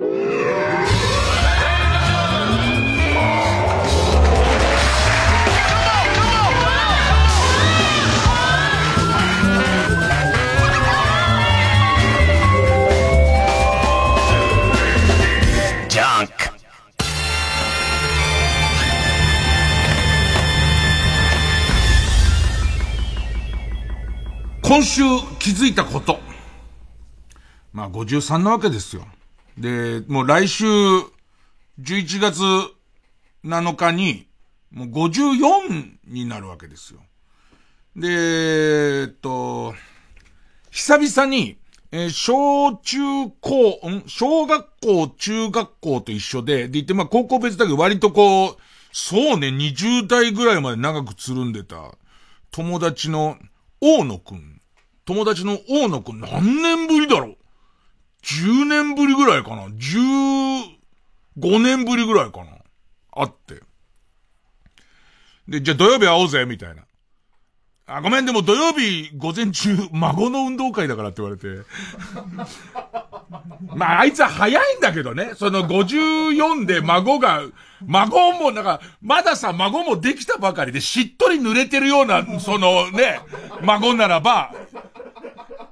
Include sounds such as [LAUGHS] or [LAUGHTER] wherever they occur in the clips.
今週気づいたこと。まあ53なわけですよ。で、もう来週、11月7日に、もう54になるわけですよ。で、えっと、久々に、えー、小中高、ん？小学校、中学校と一緒で、で言って、まあ高校別だけど割とこう、そうね、20代ぐらいまで長くつるんでた友達の大野くん。友達の大野くん何年ぶりだろう？?10 年ぶりぐらいかな ?15 年ぶりぐらいかなあって。で、じゃあ土曜日会おうぜ、みたいな。あ、ごめん、でも土曜日午前中、孫の運動会だからって言われて。[LAUGHS] まあ、あいつは早いんだけどね。その54で孫が、孫も、なんか、まださ、孫もできたばかりでしっとり濡れてるような、そのね、孫ならば、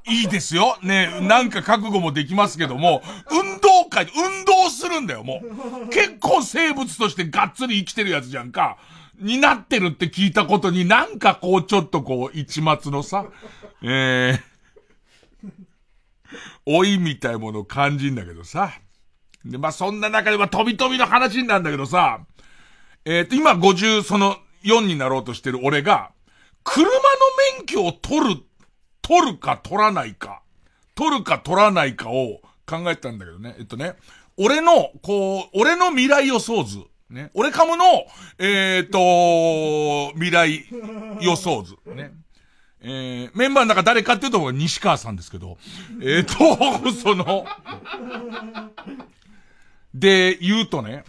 いいですよ。ね、なんか覚悟もできますけども、運動会、運動するんだよ、もう。結構生物としてがっつり生きてるやつじゃんか。になってるって聞いたことになんかこうちょっとこう、一末のさ、えー、老いみたいものを感じんだけどさ。で、まあ、そんな中でま飛び飛びの話なんだけどさ、えっ、ー、と、今50、その4になろうとしてる俺が、車の免許を取る取るか取らないか、取るか取らないかを考えたんだけどね。えっとね、俺の、こう、俺の未来予想図。ね。俺かもの、えっ、と、未来予想図。ね。えー、メンバーの中誰かっていうと、西川さんですけど、えっ、と、その、で、言うとね、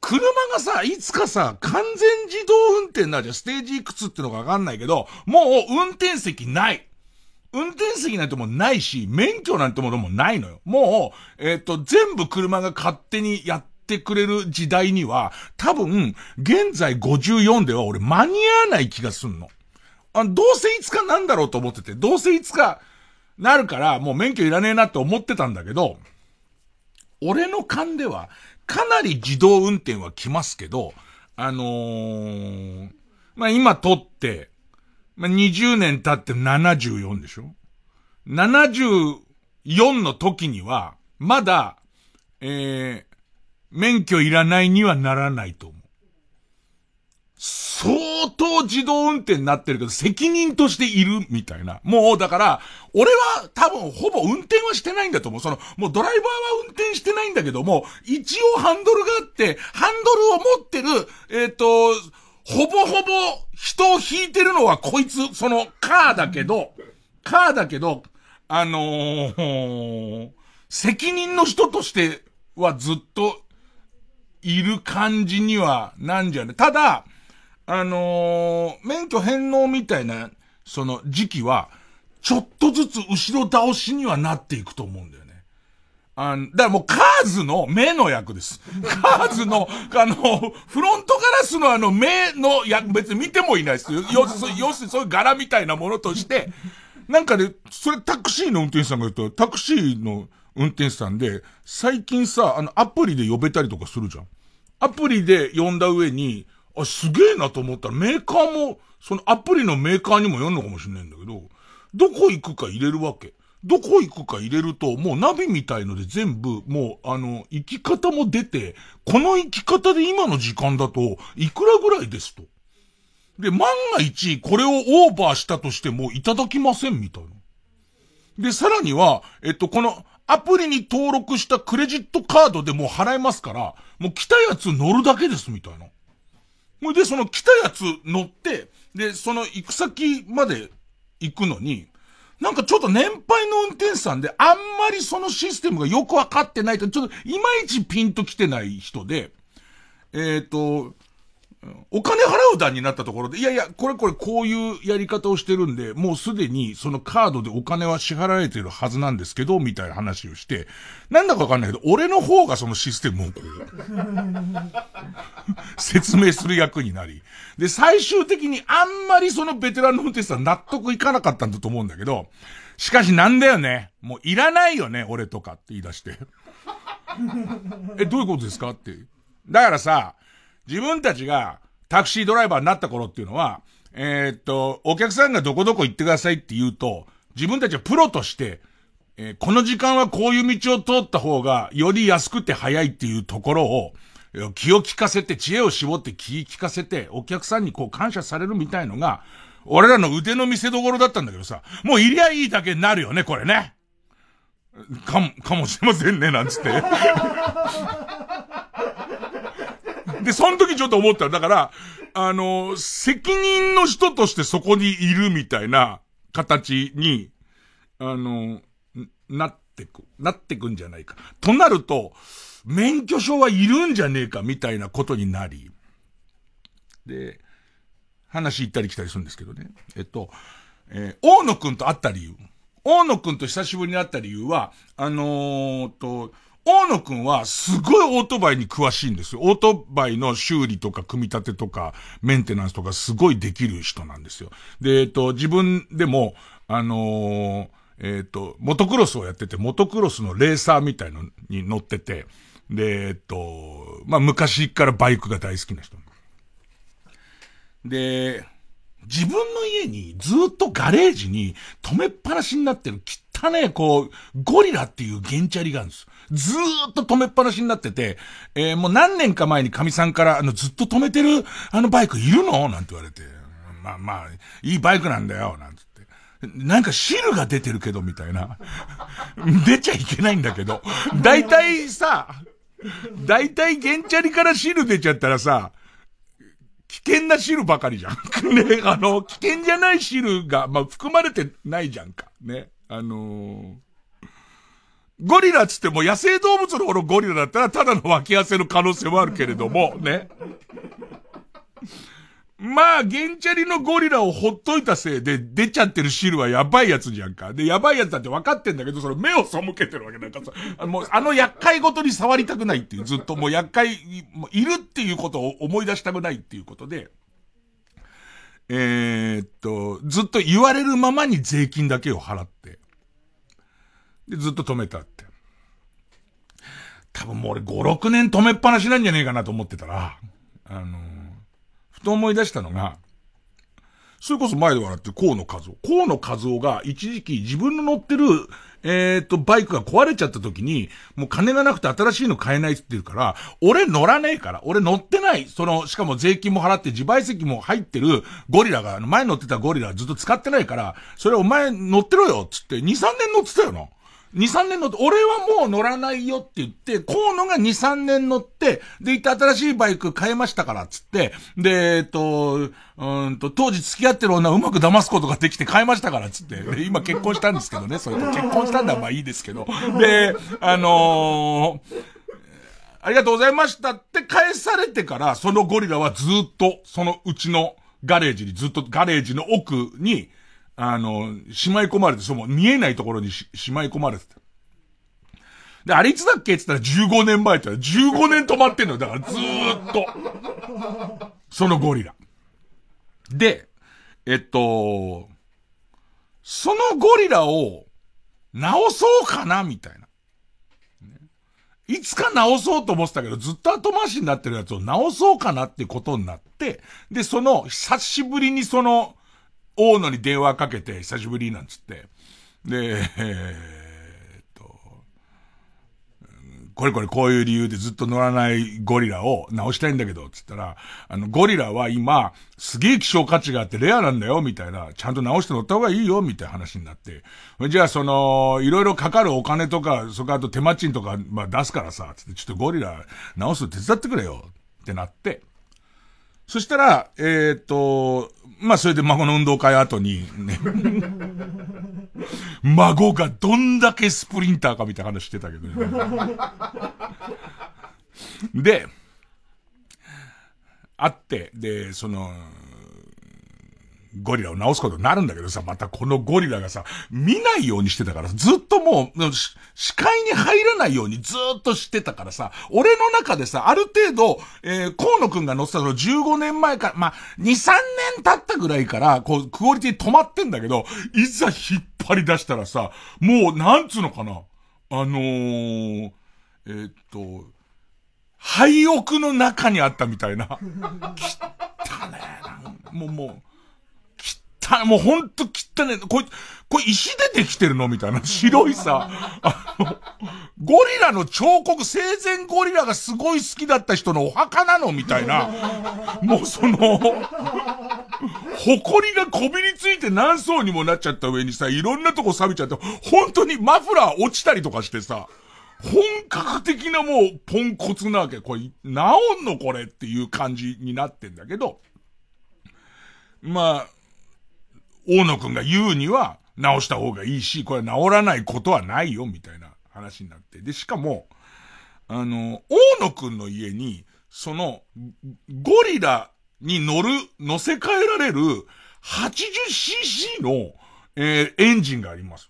車がさ、いつかさ、完全自動運転なじゃん。ステージいくつってのかわかんないけど、もう運転席ない。運転席なんてもないし、免許なんてものもないのよ。もう、えっ、ー、と、全部車が勝手にやってくれる時代には、多分、現在54では俺間に合わない気がすんの。あどうせいつかなんだろうと思ってて、どうせいつかなるから、もう免許いらねえなって思ってたんだけど、俺の勘では、かなり自動運転は来ますけど、あのー、まあ、今撮って、まあ、20年経って74でしょ ?74 の時には、まだ、えー、免許いらないにはならないと思う。相当自動運転になってるけど、責任としているみたいな。もう、だから、俺は多分ほぼ運転はしてないんだと思う。その、もうドライバーは運転してないんだけども、一応ハンドルがあって、ハンドルを持ってる、えっ、ー、と、ほぼほぼ人を引いてるのはこいつ、そのカーだけど、カーだけど、あのー、責任の人としてはずっといる感じにはなんじゃね。ただ、あのー、免許返納みたいな、その時期は、ちょっとずつ後ろ倒しにはなっていくと思うんだよね。あだからもうカーズの目の役です。[LAUGHS] カーズの、あの、フロントガラスのあの目の役、別に見てもいないですよ。要するに、要するにそういう柄みたいなものとして、なんかね、それタクシーの運転手さんが言うと、タクシーの運転手さんで、最近さ、あの、アプリで呼べたりとかするじゃん。アプリで呼んだ上に、あ、すげえなと思ったらメーカーも、そのアプリのメーカーにも読んのかもしれないんだけど、どこ行くか入れるわけ。どこ行くか入れると、もうナビみたいので全部、もう、あの、行き方も出て、この行き方で今の時間だと、いくらぐらいですと。で、万が一、これをオーバーしたとしても、いただきません、みたいな。で、さらには、えっと、この、アプリに登録したクレジットカードでもう払えますから、もう来たやつ乗るだけです、みたいな。ほいで、その来たやつ乗って、で、その行く先まで行くのに、なんかちょっと年配の運転手さんで、あんまりそのシステムがよくわかってないと、ちょっといまいちピンと来てない人で、えっ、ー、と、お金払う段になったところで、いやいや、これこれこういうやり方をしてるんで、もうすでにそのカードでお金は支払われてるはずなんですけど、みたいな話をして、なんだかわかんないけど、俺の方がそのシステムをこう、[LAUGHS] 説明する役になり、で、最終的にあんまりそのベテランの運転手さん納得いかなかったんだと思うんだけど、しかしなんだよね。もういらないよね、俺とかって言い出して。え、どういうことですかって。だからさ、自分たちがタクシードライバーになった頃っていうのは、えー、っと、お客さんがどこどこ行ってくださいって言うと、自分たちはプロとして、えー、この時間はこういう道を通った方が、より安くて早いっていうところを、気を利かせて、知恵を絞って気利かせて、お客さんにこう感謝されるみたいのが、俺らの腕の見せ所だったんだけどさ、もういりゃいいだけになるよね、これね。かも、かもしれませんね、なんつって。[LAUGHS] で、その時ちょっと思っただから、あの、責任の人としてそこにいるみたいな形に、あの、なってく、なってくんじゃないか。となると、免許証はいるんじゃねえかみたいなことになり、で、話行ったり来たりするんですけどね。えっと、えー、大野くんと会った理由。大野くんと久しぶりに会った理由は、あのー、と、大野くんはすごいオートバイに詳しいんですよ。オートバイの修理とか組み立てとかメンテナンスとかすごいできる人なんですよ。で、えっと、自分でも、あのー、えっと、モトクロスをやってて、モトクロスのレーサーみたいのに乗ってて、で、えっと、まあ、昔からバイクが大好きな人。で、自分の家にずっとガレージに止めっぱなしになってる汚ねこう、ゴリラっていうゲンチャリがあるんです。ずーっと止めっぱなしになってて、えー、もう何年か前に神さんから、あの、ずっと止めてる、あのバイクいるの？なんて言われて、まあまあ、いいバイクなんだよ、なんつって。なんか汁が出てるけど、みたいな。[LAUGHS] 出ちゃいけないんだけど。大体さ、大体ゲンチャリから汁出ちゃったらさ、危険な汁ばかりじゃん。[LAUGHS] ね、あの、危険じゃない汁が、まあ、含まれてないじゃんか。ね。あのー、ゴリラつっても野生動物の方のゴリラだったらただの脇汗の可能性もあるけれども、ね。まあ、ゲンチャリのゴリラをほっといたせいで出ちゃってる汁はやばいやつじゃんか。で、やばいやつだって分かってんだけど、それ目を背けてるわけなんかさ、あの、もうあの厄介ごとに触りたくないっていう、ずっともう厄介、いるっていうことを思い出したくないっていうことで、えー、っと、ずっと言われるままに税金だけを払って、で、ずっと止めたって。多分もう俺5、6年止めっぱなしなんじゃねえかなと思ってたら、あのふと思い出したのが、それこそ前で笑ってる河野和夫。河野和夫が一時期自分の乗ってる、えっ、ー、と、バイクが壊れちゃった時に、もう金がなくて新しいの買えないって言ってるから、俺乗らねえから、俺乗ってない、その、しかも税金も払って自賠責も入ってるゴリラが、前乗ってたゴリラずっと使ってないから、それお前乗ってろよっつって、2、3年乗ってたよな。2、3年乗って、俺はもう乗らないよって言って、河野が2、3年乗って、で、行って新しいバイク買えましたから、つって、で、えっと、うんと、当時付き合ってる女をうまく騙すことができて買えましたから、つって。で、今結婚したんですけどね、[LAUGHS] それと結婚したんだまあいいですけど。で、あのー、ありがとうございましたって返されてから、そのゴリラはずっと、そのうちのガレージに、ずっとガレージの奥に、あの、しまい込まれて、その見えないところにししまい込まれてた。で、あれいつだっけって言ったら15年前って言ったら15年止まってんのよ。だからずーっと。そのゴリラ。で、えっと、そのゴリラを直そうかなみたいな。いつか直そうと思ってたけど、ずっと後回しになってるやつを直そうかなってことになって、で、その、久しぶりにその、大野に電話かけて、久しぶりなんつって。で、えー、っと、これこれこういう理由でずっと乗らないゴリラを直したいんだけど、つったら、あの、ゴリラは今、すげえ希少価値があってレアなんだよ、みたいな、ちゃんと直して乗った方がいいよ、みたいな話になって。じゃあ、その、いろいろかかるお金とか、それからあと手間賃とか、まあ出すからさ、つって、ちょっとゴリラ直すの手伝ってくれよ、ってなって。そしたら、えっ、と、まあ、それで孫の運動会後に、ね。[LAUGHS] 孫がどんだけスプリンターかみたいな話してたけどね。で、あって、で、その、ゴリラを直すことになるんだけどさ、またこのゴリラがさ、見ないようにしてたから、ずっともう、視界に入らないようにずっとしてたからさ、俺の中でさ、ある程度、えー、河野くんが乗ってたの15年前から、まあ、2、3年経ったぐらいから、こう、クオリティ止まってんだけど、いざ引っ張り出したらさ、もう、なんつうのかな。あのー、えー、っと、廃屋の中にあったみたいな。きったねもう、もう、た、もうほんと汚ねこれ、これ石でできてるの？みたいな。[LAUGHS] 白いさ、あの、ゴリラの彫刻、生前ゴリラがすごい好きだった人のお墓なの？みたいな。もうその、埃がこびりついて何層にもなっちゃった上にさ、いろんなとこ錆びちゃって、本当にマフラー落ちたりとかしてさ、本格的なもうポンコツなわけ。これ、治んの？これ？っていう感じになってんだけど、まあ、大野くんが言うには直した方がいいし、これは治らないことはないよ、みたいな話になって。で、しかも、あの、大野くんの家に、その、ゴリラに乗る、乗せ替えられる 80cc の、えー、エンジンがあります。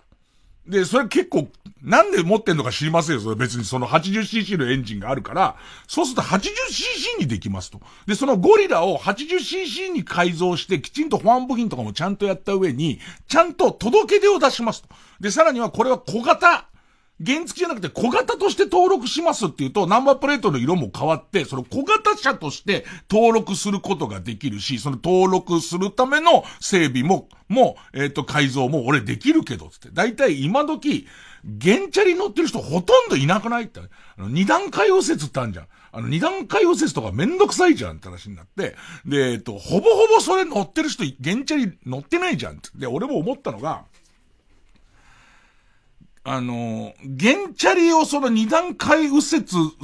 で、それ結構、なんで持ってんのか知りませんよ。別にその 80cc のエンジンがあるから、そうすると 80cc にできますと。で、そのゴリラを 80cc に改造して、きちんと保安部品とかもちゃんとやった上に、ちゃんと届け出を出しますと。で、さらにはこれは小型原付じゃなくて小型として登録しますっていうと、ナンバープレートの色も変わって、その小型車として登録することができるし、その登録するための整備も、もう、えっ、ー、と、改造も俺できるけど、つって。だいたい今時、原チャリ乗ってる人ほとんどいなくないって。あの、二段階右折ってあるじゃん。あの、二段階右折とかめんどくさいじゃんって話になって、で、えっ、と、ほぼほぼそれ乗ってる人、原チャリ乗ってないじゃんって。で、俺も思ったのが、あの、原チャリをその二段階右折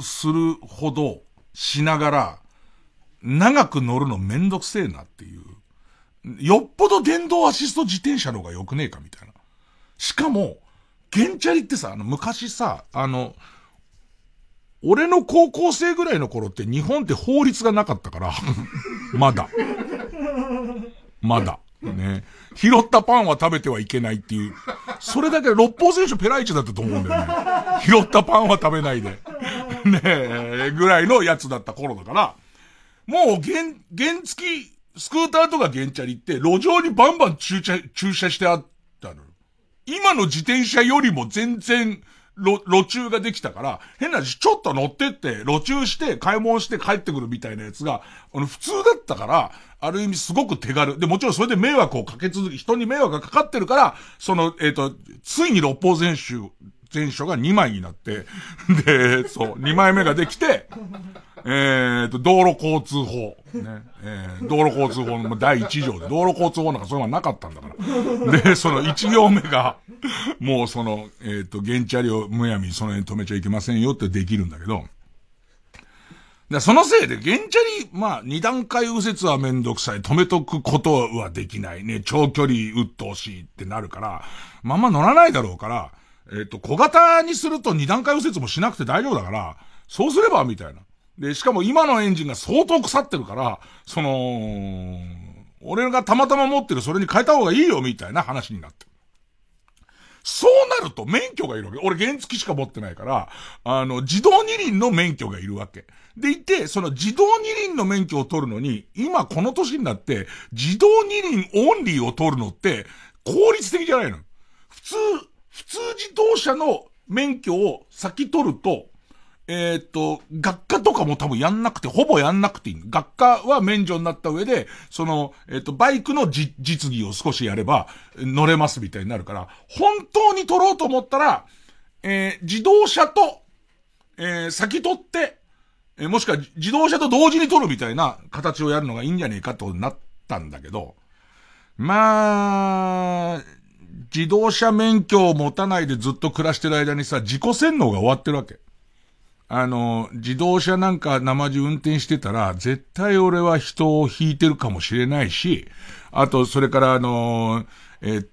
するほどしながら、長く乗るのめんどくせえなっていう。よっぽど電動アシスト自転車の方が良くねえかみたいな。しかも、原チャリってさ、あの、昔さ、あの、俺の高校生ぐらいの頃って日本って法律がなかったから [LAUGHS] まだ。まだ。ね。拾ったパンは食べてはいけないっていう。それだけ六方選手ペライチだったと思うんだよね。拾ったパンは食べないで。ねえ、ぐらいのやつだった頃だから、もう原、原付き、スクーターとか原チャリって路上にバンバン駐車、駐車してあったの。今の自転車よりも全然、路、路中ができたから、変な話、ちょっと乗ってって、路中して、買い物して帰ってくるみたいなやつが、あの、普通だったから、ある意味すごく手軽。で、もちろんそれで迷惑をかけ続け、人に迷惑がかかってるから、その、えっ、ー、と、ついに六法全書、全書が2枚になって、[LAUGHS] で、そう、2枚目ができて、えっ、と、道路交通法。ね。えー、道路交通法の第1条で、道路交通法なんかそういうのはなかったんだから。で、その1行目が、もうその、えっ、ー、と、原チャリをむやみにその辺止めちゃいけませんよってできるんだけど、で、そのせいで、原チャリ、まあ、二段階右折はめんどくさい。止めとくことはできない。ね、長距離鬱陶しいってなるから、まあまあ乗らないだろうから、えっ、ー、と、小型にすると二段階右折もしなくて大丈夫だから、そうすれば、みたいな。で、しかも今のエンジンが相当腐ってるから、その、俺がたまたま持ってるそれに変えた方がいいよ、みたいな話になって。そうなると免許がいるわけ。俺原付しか持ってないから、あの、自動二輪の免許がいるわけ。でいて、その自動二輪の免許を取るのに、今この年になって、自動二輪オンリーを取るのって、効率的じゃないの。普通、普通自動車の免許を先取ると、えっ、と、学科とかも多分やんなくて、ほぼやんなくていい。学科は免除になった上で、その、えっ、と、バイクの実技を少しやれば、乗れますみたいになるから、本当に取ろうと思ったら、えー、自動車と、えー、先取って、えー、もしくは自動車と同時に取るみたいな形をやるのがいいんじゃねえかとなったんだけど、まあ、自動車免許を持たないでずっと暮らしてる間にさ、自己洗脳が終わってるわけ。あの、自動車なんか生地運転してたら、絶対俺は人を引いてるかもしれないし、あと、それからあの、え、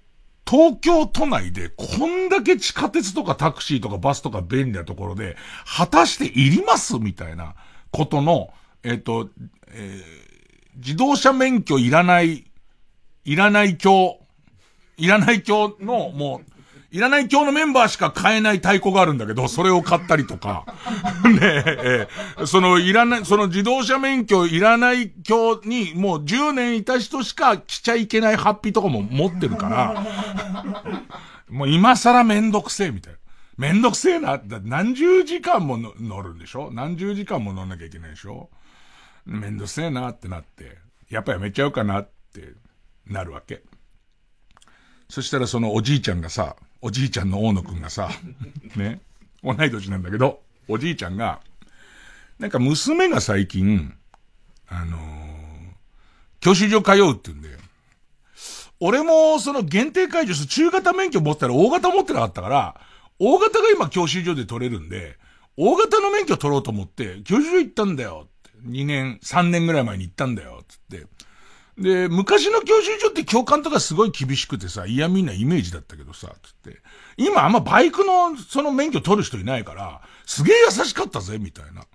東京都内でこんだけ地下鉄とかタクシーとかバスとか便利なところで、果たしていりますみたいなことの、えっ、と、え自動車免許いらない、いらない教、いらない教の、もう、いらない教のメンバーしか買えない太鼓があるんだけど、それを買ったりとか、[LAUGHS] ねえ、そのいらない、その自動車免許いらない教にもう10年いた人しか着ちゃいけないハッピーとかも持ってるから、[LAUGHS] もう今更めんどくせえみたいな。めんどくせえな。何十時間も乗るんでしょ？何十時間も乗んなきゃいけないでしょ？めんどくせえなってなって、やっぱやめちゃうかなってなるわけ。そしたらそのおじいちゃんがさ、おじいちゃんの大野くんがさ、[LAUGHS] ね、同い年なんだけど、おじいちゃんが、なんか娘が最近、あのー、教習所通うって言うんで、俺もその限定解除する中型免許持ったら大型持ってなかったから、大型が今教習所で取れるんで、大型の免許取ろうと思って、教習所行ったんだよって。2年、3年ぐらい前に行ったんだよ、つって。で、昔の教習所って教官とかすごい厳しくてさ、嫌みなイメージだったけどさ、つって。今あんまバイクのその免許取る人いないから、すげえ優しかったぜ、みたいな。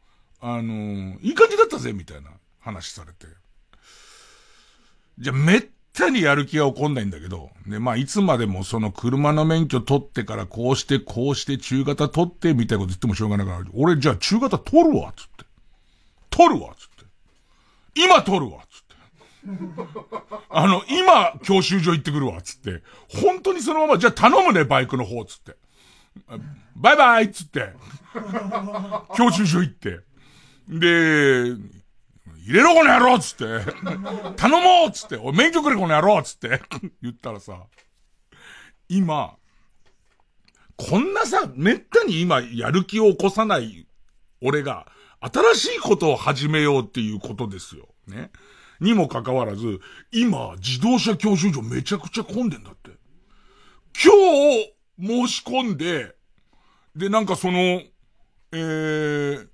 あのー、いい感じだったぜ、みたいな話されて。じゃ、めったにやる気が起こんないんだけど、で、まあ、いつまでもその車の免許取ってからこうして、こうして中型取って、みたいなこと言ってもしょうがないから、俺じゃあ中型取るわ、つって。取るわ、つって。今取るわ、[LAUGHS] あの、今、教習所行ってくるわ、つって。本当にそのまま、じゃあ頼むね、バイクの方、つって。バイバイつって。教習所行って。で、入れろこの野郎つって。頼もうつって。おい、免許くれこの野郎つって。言ったらさ、今、こんなさ、めったに今やる気を起こさない俺が、新しいことを始めようっていうことですよ。ね。にもかかわらず、今、自動車教習所めちゃくちゃ混んでんだって。今日、申し込んで、で、なんかその、えー、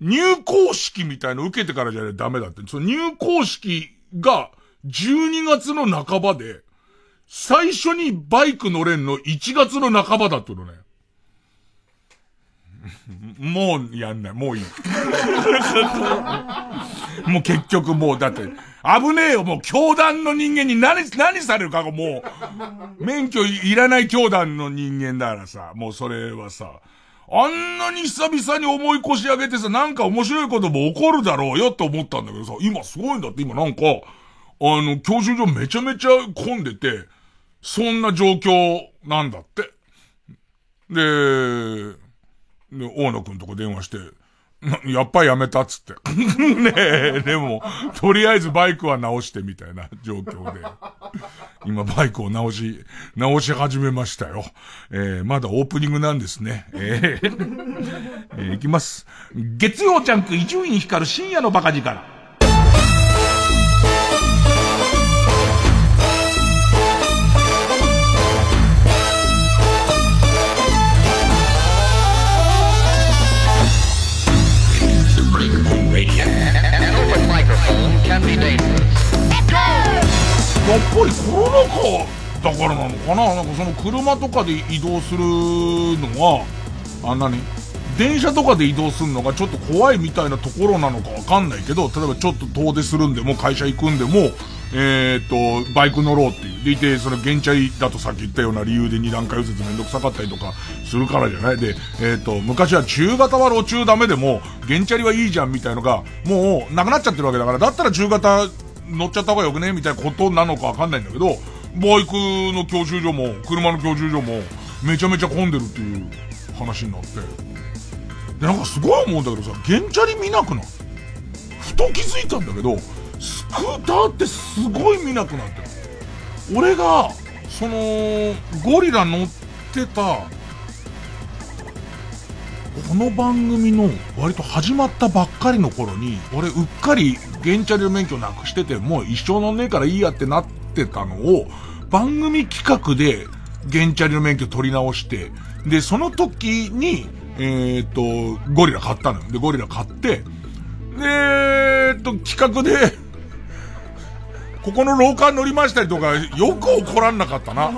入校式みたいの受けてからじゃないダメだって。その入校式が12月の半ばで、最初にバイク乗れんの1月の半ばだってのね。もうやんない。もういい。もう結局もう、だって、危ねえよ、もう教団の人間に何、何されるかがもう、免許いらない教団の人間だからさ、もうそれはさ、あんなに久々に思い腰上げてさ、なんか面白いことも起こるだろうよって思ったんだけどさ、今すごいんだって、今なんか、あの、教習所めちゃめちゃ混んでて、そんな状況なんだって。で、大野くんとこ電話して、やっぱりやめたっつって。[LAUGHS] ねえ、でも、とりあえずバイクは直してみたいな状況で。今バイクを直し、直し始めましたよ。えー、まだオープニングなんですね。えー、えー、いきます。月曜ジャンク伊集院光る深夜のバカ力。やっぱりコロナ禍だからなのかな？なんかその車とかで移動するのは、あ、なに電車とかで移動するのがちょっと怖いみたいなところなのかわかんないけど、例えばちょっと遠出するんでも会社行くんでも、えー、と、バイク乗ろうっていう。でいて、その原チャリだとさっき言ったような理由で二段階右折めんどくさかったりとかするからじゃないで、えー、っと、昔は中型は路中ダメでも、原チャリはいいじゃんみたいのが、もうなくなっちゃってるわけだから、だったら中型乗っちゃった方がよくねみたいなことなのかわかんないんだけど、バイクの教習所も、車の教習所も、めちゃめちゃ混んでるっていう話になって。で、なんかすごい思うんだけどさ、原チャリ見なくなふと気づいたんだけど、スクーターってすごい見なくなってる。俺が、その、ゴリラ乗ってた、この番組の割と始まったばっかりの頃に、俺うっかり原チャリの免許なくしてて、もう一生乗んねえからいいやってなってたのを、番組企画で原チャリの免許取り直して、で、その時に、えー、っと、ゴリラ買ったのよ。で、ゴリラ買って、で、え、っと、企画でここの廊下乗りましたりとか、よく怒らんなかったな。ね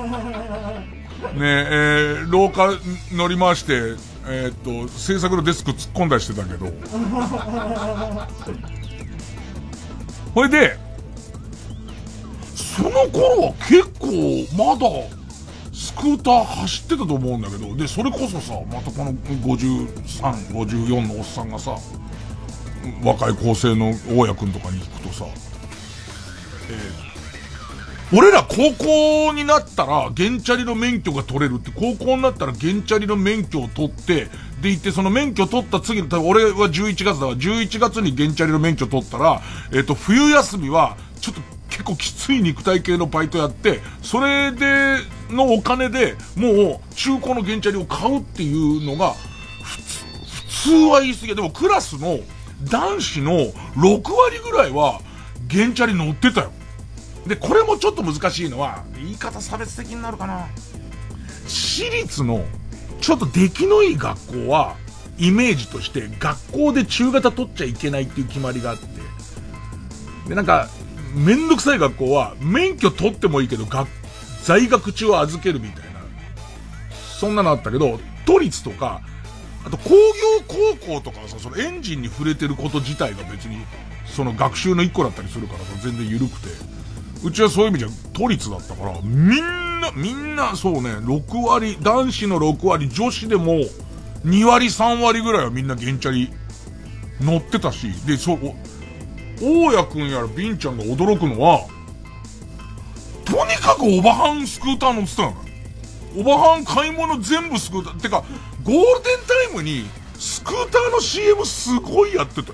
え、えー、廊下乗り回して、えー、っと、制作のデスク突っ込んだりしてたけど。ほいで、その頃は結構、まだ、スクーター走ってたと思うんだけど、で、それこそさ、またこの53、54のおっさんがさ、若い高生の大家くんとかに聞くとさ、俺ら高校になったら、ゲンチャリの免許が取れるって、高校になったらゲンチャリの免許を取って、で行って、その免許取った次の、多分俺は11月だから、11月にゲンチャリの免許取ったら、えっ、ー、と、冬休みは、ちょっと結構きつい肉体系のバイトやって、それで、のお金で、もう、中古のゲンチャリを買うっていうのが、普通、普通は言い過ぎ。でもクラスの男子の6割ぐらいは、ゲンチャリ乗ってたよ。で、これもちょっと難しいのは、言い方差別的になるかな。私立のちょっと出来のいい学校は、イメージとして学校で中型取っちゃいけないっていう決まりがあって、で、なんか、めんどくさい学校は、免許取ってもいいけど、学、在学中は預けるみたいな。そんなのあったけど、都立とか、あと工業高校とかはさ、そのエンジンに触れてること自体が別に、その学習の一個だったりするからさ全然緩くて。うちはそういう意味じゃ都立だったから、みんな、みんな、そうね、6割、男子の6割、女子でも、2割、3割ぐらいはみんなゲンチャリ乗ってたし、で、そう、大家くんやらビンちゃんが驚くのは、とにかくオバハンスクーター乗ってたのオバハン買い物全部スクーター。てか、ゴールデンタイムにスクーターの CM すごいやってた。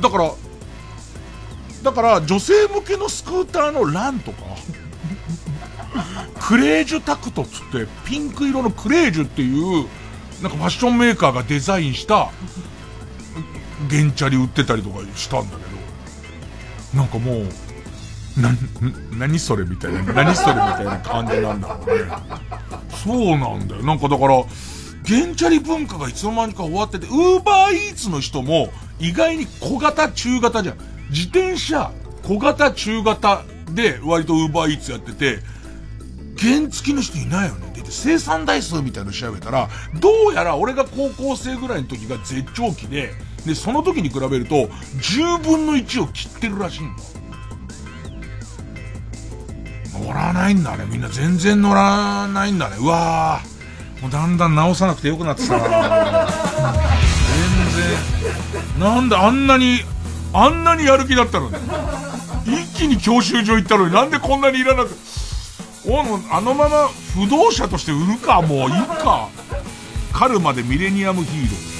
だから、だから女性向けのスクーターのランとか、クレージュタクトっつって、ピンク色のクレージュっていう、なんかファッションメーカーがデザインした、ゲンチャリ売ってたりとかしたんだけど、なんかもう、な、何それみたいな、何それみたいな感じなんだろうね。そうなんだよ。なんかだから、ゲンチャリ文化がいつの間にか終わってて、ウーバーイーツの人も意外に小型、中型じゃん。自転車、小型、中型で割とウーバーイーツやってて、原付きの人いないよねって言って、生産台数みたいなの調べたら、どうやら俺が高校生ぐらいの時が絶頂期で、で、その時に比べると、10分の1を切ってるらしいんだ。乗らないんだね。みんな全然乗らないんだね。うわぁ。もうだんだん直さなくてよくなってたな [LAUGHS] 全然。なんであんなに、あんなにやる気だったのに。一気に教習所行ったのになんでこんなにいらなくおあのまま不動車として売るか、もういいか。カルマでミレニアムヒーロー。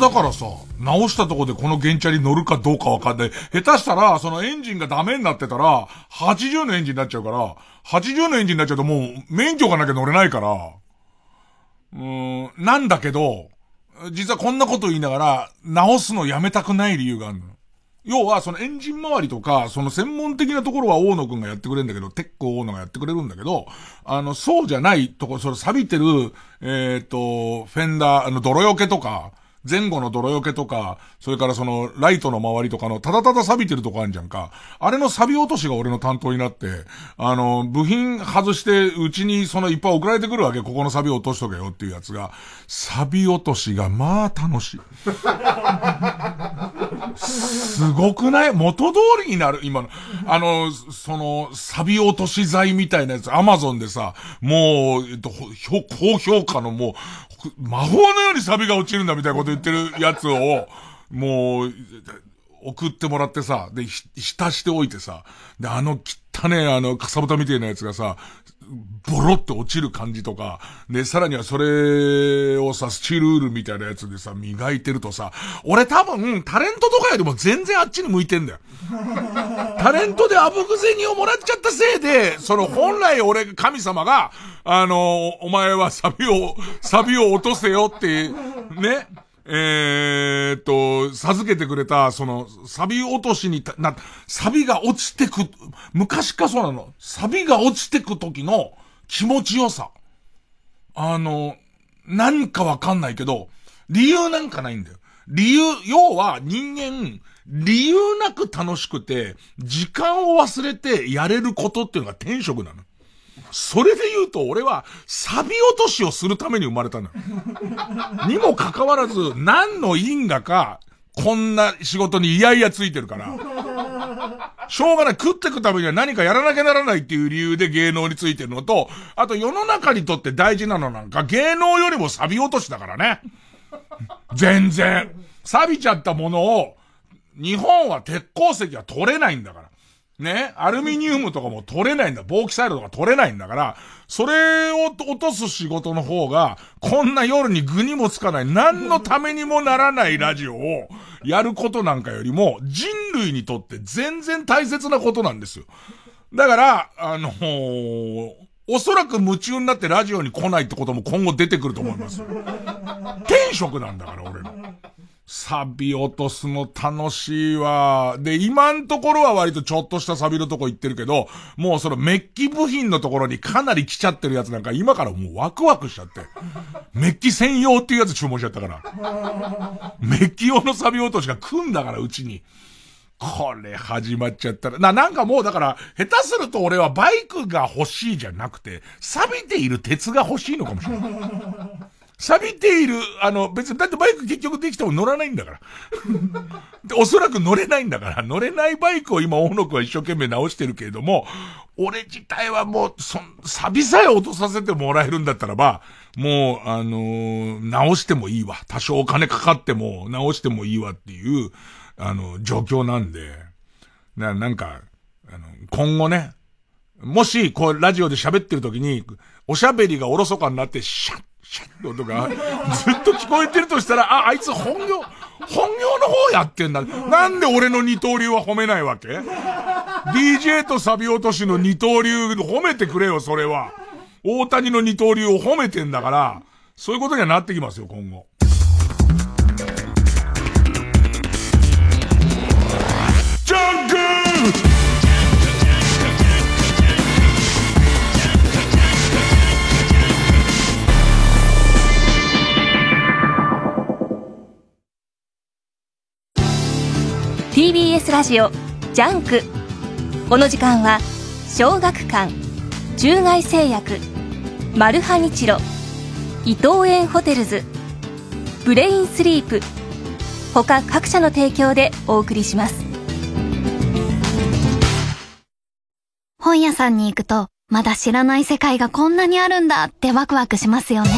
だからさ、直したとこでこの原チャリ乗るかどうかわかんない。下手したら、そのエンジンがダメになってたら、80のエンジンになっちゃうから、80のエンジンになっちゃうともう、免許がなきゃ乗れないから、うーん、なんだけど、実はこんなこと言いながら、直すのやめたくない理由があるの。要は、そのエンジン周りとか、その専門的なところは大野くんがやってくれるんだけど、テック大野がやってくれるんだけど、あの、そうじゃないところ、その錆びてる、えっ、ー、と、フェンダー、あの、泥よけとか、前後の泥よけとか、それからその、ライトの周りとかの、ただただ錆びてるとこあるじゃんか。あれの錆び落としが俺の担当になって、あの、部品外して、うちにそのいっぱい送られてくるわけ。ここの錆び落としとけよっていうやつが、錆落としが、まあ楽しい。すごくない？元通りになる今の。あの、その、錆落とし剤みたいなやつ、アマゾンでさ、もう、えっと、高評価のもう、魔法のようにサビが落ちるんだみたいなこと言ってるやつを、もう、送ってもらってさ、で、浸しておいてさ、で、あの汚ねあの、かさぶたみたいなやつがさ、ボロって落ちる感じとか、で、さらにはそれをさ、スチールウールみたいなやつでさ、磨いてるとさ、俺多分、タレントとかよりも全然あっちに向いてんだよ。[LAUGHS] タレントであぶく銭をもらっちゃったせいで、その本来俺、神様が、あの、お前はサビを、サビを落とせよって、ね、えー、っと、授けてくれた、その、サビ落としにな、サビが落ちてく、昔かそうなの。サビが落ちてく時の気持ちよさ。あの、何かわかんないけど、理由なんかないんだよ。理由、要は人間、理由なく楽しくて、時間を忘れてやれることっていうのが天職なの。それで言うと、俺は、サビ落としをするために生まれたのよ。[LAUGHS] にもかかわらず、何の因果か、こんな仕事に嫌々ついてるから。しょうがない。食ってくためには何かやらなきゃならないっていう理由で芸能についてるのと、あと世の中にとって大事なのなんか、芸能よりもサビ落としだからね。全然。錆びちゃったものを、日本は鉄鉱石は取れないんだから。ね、アルミニウムとかも取れないんだ。ボーキサイドとか取れないんだから、それを落とす仕事の方が、こんな夜に具にもつかない、何のためにもならないラジオをやることなんかよりも、人類にとって全然大切なことなんですよ。だから、あのー、おそらく夢中になってラジオに来ないってことも今後出てくると思います。天職なんだから、俺の。サビ落とすの楽しいわ。で、今んところは割とちょっとしたサビのとこ行ってるけど、もうそのメッキ部品のところにかなり来ちゃってるやつなんか今からもうワクワクしちゃって。メッキ専用っていうやつ注文しちゃったから。メッキ用のサビ落としが来んだから、うちに。これ始まっちゃったら。な、なんかもうだから、下手すると俺はバイクが欲しいじゃなくて、錆びている鉄が欲しいのかもしれない。錆びている、あの、別に、だってバイク結局できても乗らないんだから。[LAUGHS] で、おそらく乗れないんだから、乗れないバイクを今、大野くんは一生懸命直してるけれども、俺自体はもう、そ、錆びさえ落とさせてもらえるんだったらば、もう、あのー、直してもいいわ。多少お金かかっても、直してもいいわっていう、あの、状況なんで、な、なんか、あの、今後ね、もし、こう、ラジオで喋ってる時に、おしゃべりがおろそかになって、シャッシャッって音がずっと聞こえてるとしたら、あ、あいつ本業、本業の方やってんだ。なんで俺の二刀流は褒めないわけ ?DJ とサビ落としの二刀流褒めてくれよ、それは。大谷の二刀流を褒めてんだから、そういうことにはなってきますよ、今後。TBS ラジオジャンク。この時間は小学館中外製薬マルハニチロ伊藤園ホテルズブレインスリープ他各社の提供でお送りします。本屋さんに行くとまだ知らない世界がこんなにあるんだってワクワクしますよね。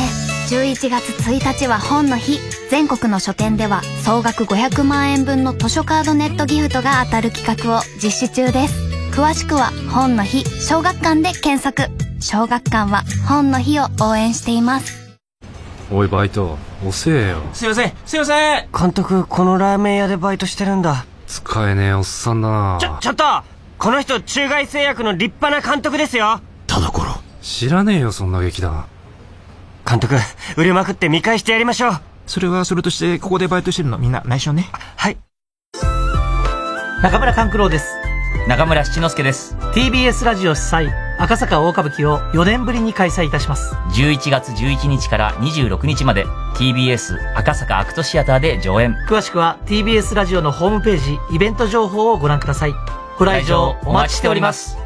11月1日は本の日。全国の書店では総額500万円分の図書カードネットギフトが当たる企画を実施中です。詳しくは本の日小学館で検索。小学館は本の日を応援しています。おいバイト。遅えよ。すいません。すいません。監督このラーメン屋でバイトしてるんだ。使えねえおっさんだな。ちょちょっと。この人中外製薬の立派な監督ですよ。田所。知らねえよそんな劇団。監督売れまくって見返してやりましょうそれはそれとして、ここでバイトしてるのみんな内緒ね。はい。中村勘九郎です。中村七之助です。TBS ラジオ主催、赤坂大歌舞伎を4年ぶりに開催いたします。11月11日から26日まで TBS 赤坂アクトシアターで上演。詳しくは TBS ラジオのホームページ、イベント情報をご覧ください。ご来場お待ちしております。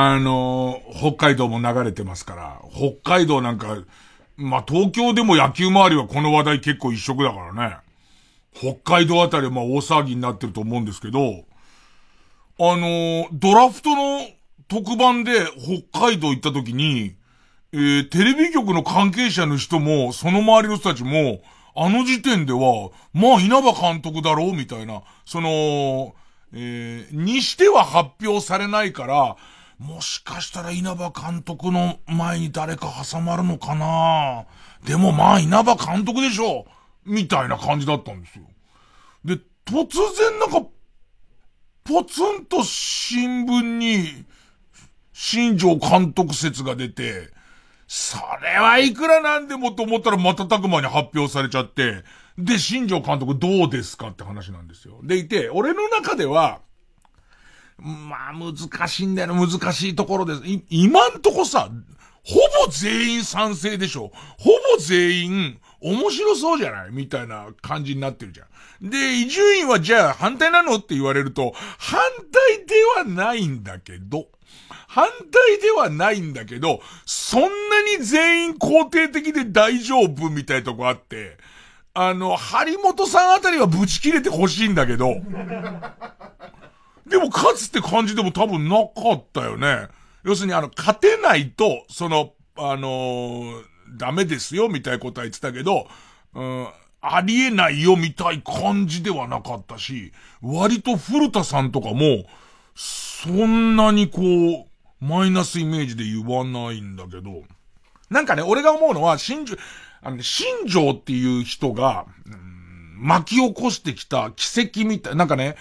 あの、北海道も流れてますから、北海道なんか、まあ、東京でも野球周りはこの話題結構一色だからね。北海道あたりはま大騒ぎになってると思うんですけど、あの、ドラフトの特番で北海道行った時に、えー、テレビ局の関係者の人も、その周りの人たちも、あの時点では、まあ稲葉監督だろうみたいな、その、えー、にしては発表されないから、もしかしたら稲葉監督の前に誰か挟まるのかなでもまあ稲葉監督でしょみたいな感じだったんですよ。で、突然なんか、ポツンと新聞に、新庄監督説が出て、それはいくらなんでもと思ったら瞬く間に発表されちゃって、で、新庄監督どうですかって話なんですよ。でいて、俺の中では、まあ、難しいんだよね。難しいところです。今んとこさ、ほぼ全員賛成でしょ。ほぼ全員、面白そうじゃない？みたいな感じになってるじゃん。で、伊集院はじゃあ反対なの？って言われると、反対ではないんだけど、反対ではないんだけど、そんなに全員肯定的で大丈夫みたいとこあって、あの、張本さんあたりはブチ切れてほしいんだけど、でも勝つって感じでも多分なかったよね。要するにあの、勝てないと、その、あのー、ダメですよみたいなことは言ってたけど、うん、ありえないよみたい感じではなかったし、割と古田さんとかも、そんなにこう、マイナスイメージで言わないんだけど、なんかね、俺が思うのは、新庄、あのね、新庄っていう人が、うん、巻き起こしてきた奇跡みたい、なんかね、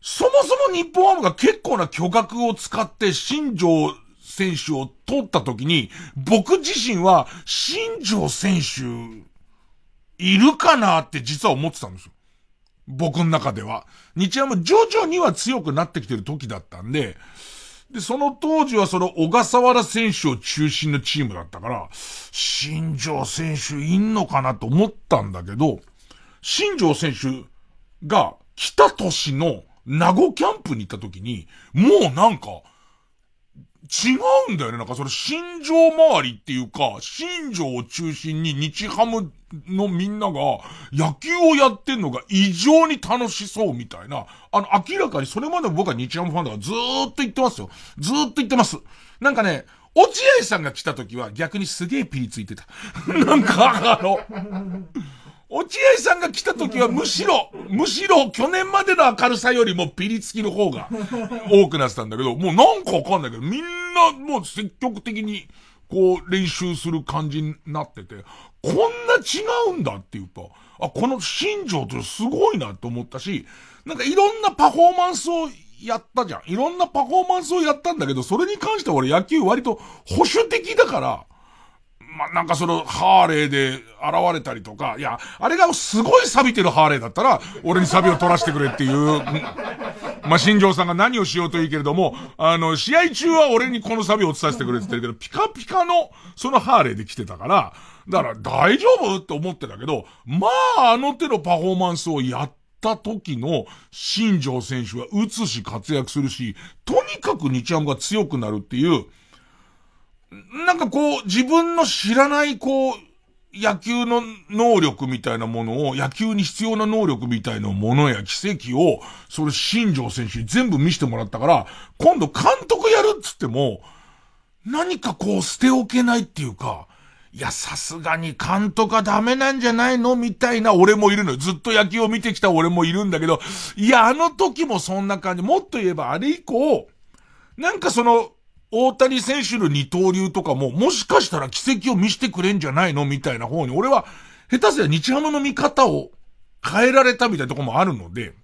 そもそも日本ハムが結構な巨額を使って新庄選手を取った時に、僕自身は新庄選手、いるかなって実は思ってたんですよ。僕の中では。日ハム徐々には強くなってきてる時だったんで、で、その当時はその小笠原選手を中心のチームだったから、新庄選手いんのかなと思ったんだけど、新庄選手が来た年の名護キャンプに行った時に、もうなんか、違うんだよね。なんかそれ、新庄周りっていうか、新庄を中心に日ハムのみんなが野球をやってんのが異常に楽しそうみたいな。あの、明らかにそれまで僕は日ハムファンだからずーっと言ってますよ。ずーっと言ってます。なんかね、落合さんが来た時は逆にすげえピリついてた。[LAUGHS] なんか、あの、落合さんが来た時はむしろ、[LAUGHS] むしろ去年までの明るさよりもピリつきの方が多くなってたんだけど、もうなんかわかんないけど、みんなもう積極的にこう練習する感じになってて、こんな違うんだっていうと、あ、この新庄ってすごいなと思ったし、なんかいろんなパフォーマンスをやったじゃん。いろんなパフォーマンスをやったんだけど、それに関しては俺野球割と保守的だから、まあ、なんかその、ハーレーで現れたりとか、いや、あれがすごい錆びてるハーレーだったら、俺に錆びを取らせてくれっていう、まあ、新庄さんが何をしようといいけれども、あの、試合中は俺にこの錆を伝えてくれって言ってるけど、ピカピカの、そのハーレーで来てたから、だから大丈夫って思ってたけど、まあ、あの手のパフォーマンスをやった時の新庄選手は打つし活躍するし、とにかく日ハムが強くなるっていう、なんかこう、自分の知らないこう、野球の能力みたいなものを、野球に必要な能力みたいなものや奇跡を、それ新庄選手に全部見せてもらったから、今度監督やるっつっても、何かこう捨ておけないっていうか、いや、さすがに監督はダメなんじゃないのみたいな俺もいるのよ。ずっと野球を見てきた俺もいるんだけど、いや、あの時もそんな感じ。もっと言えばあれ以降、なんかその、大谷選手の二刀流とかも、もしかしたら奇跡を見せてくれんじゃないの？みたいな方に、俺は、下手すりゃ日ハムの見方を変えられたみたいなとこもあるので、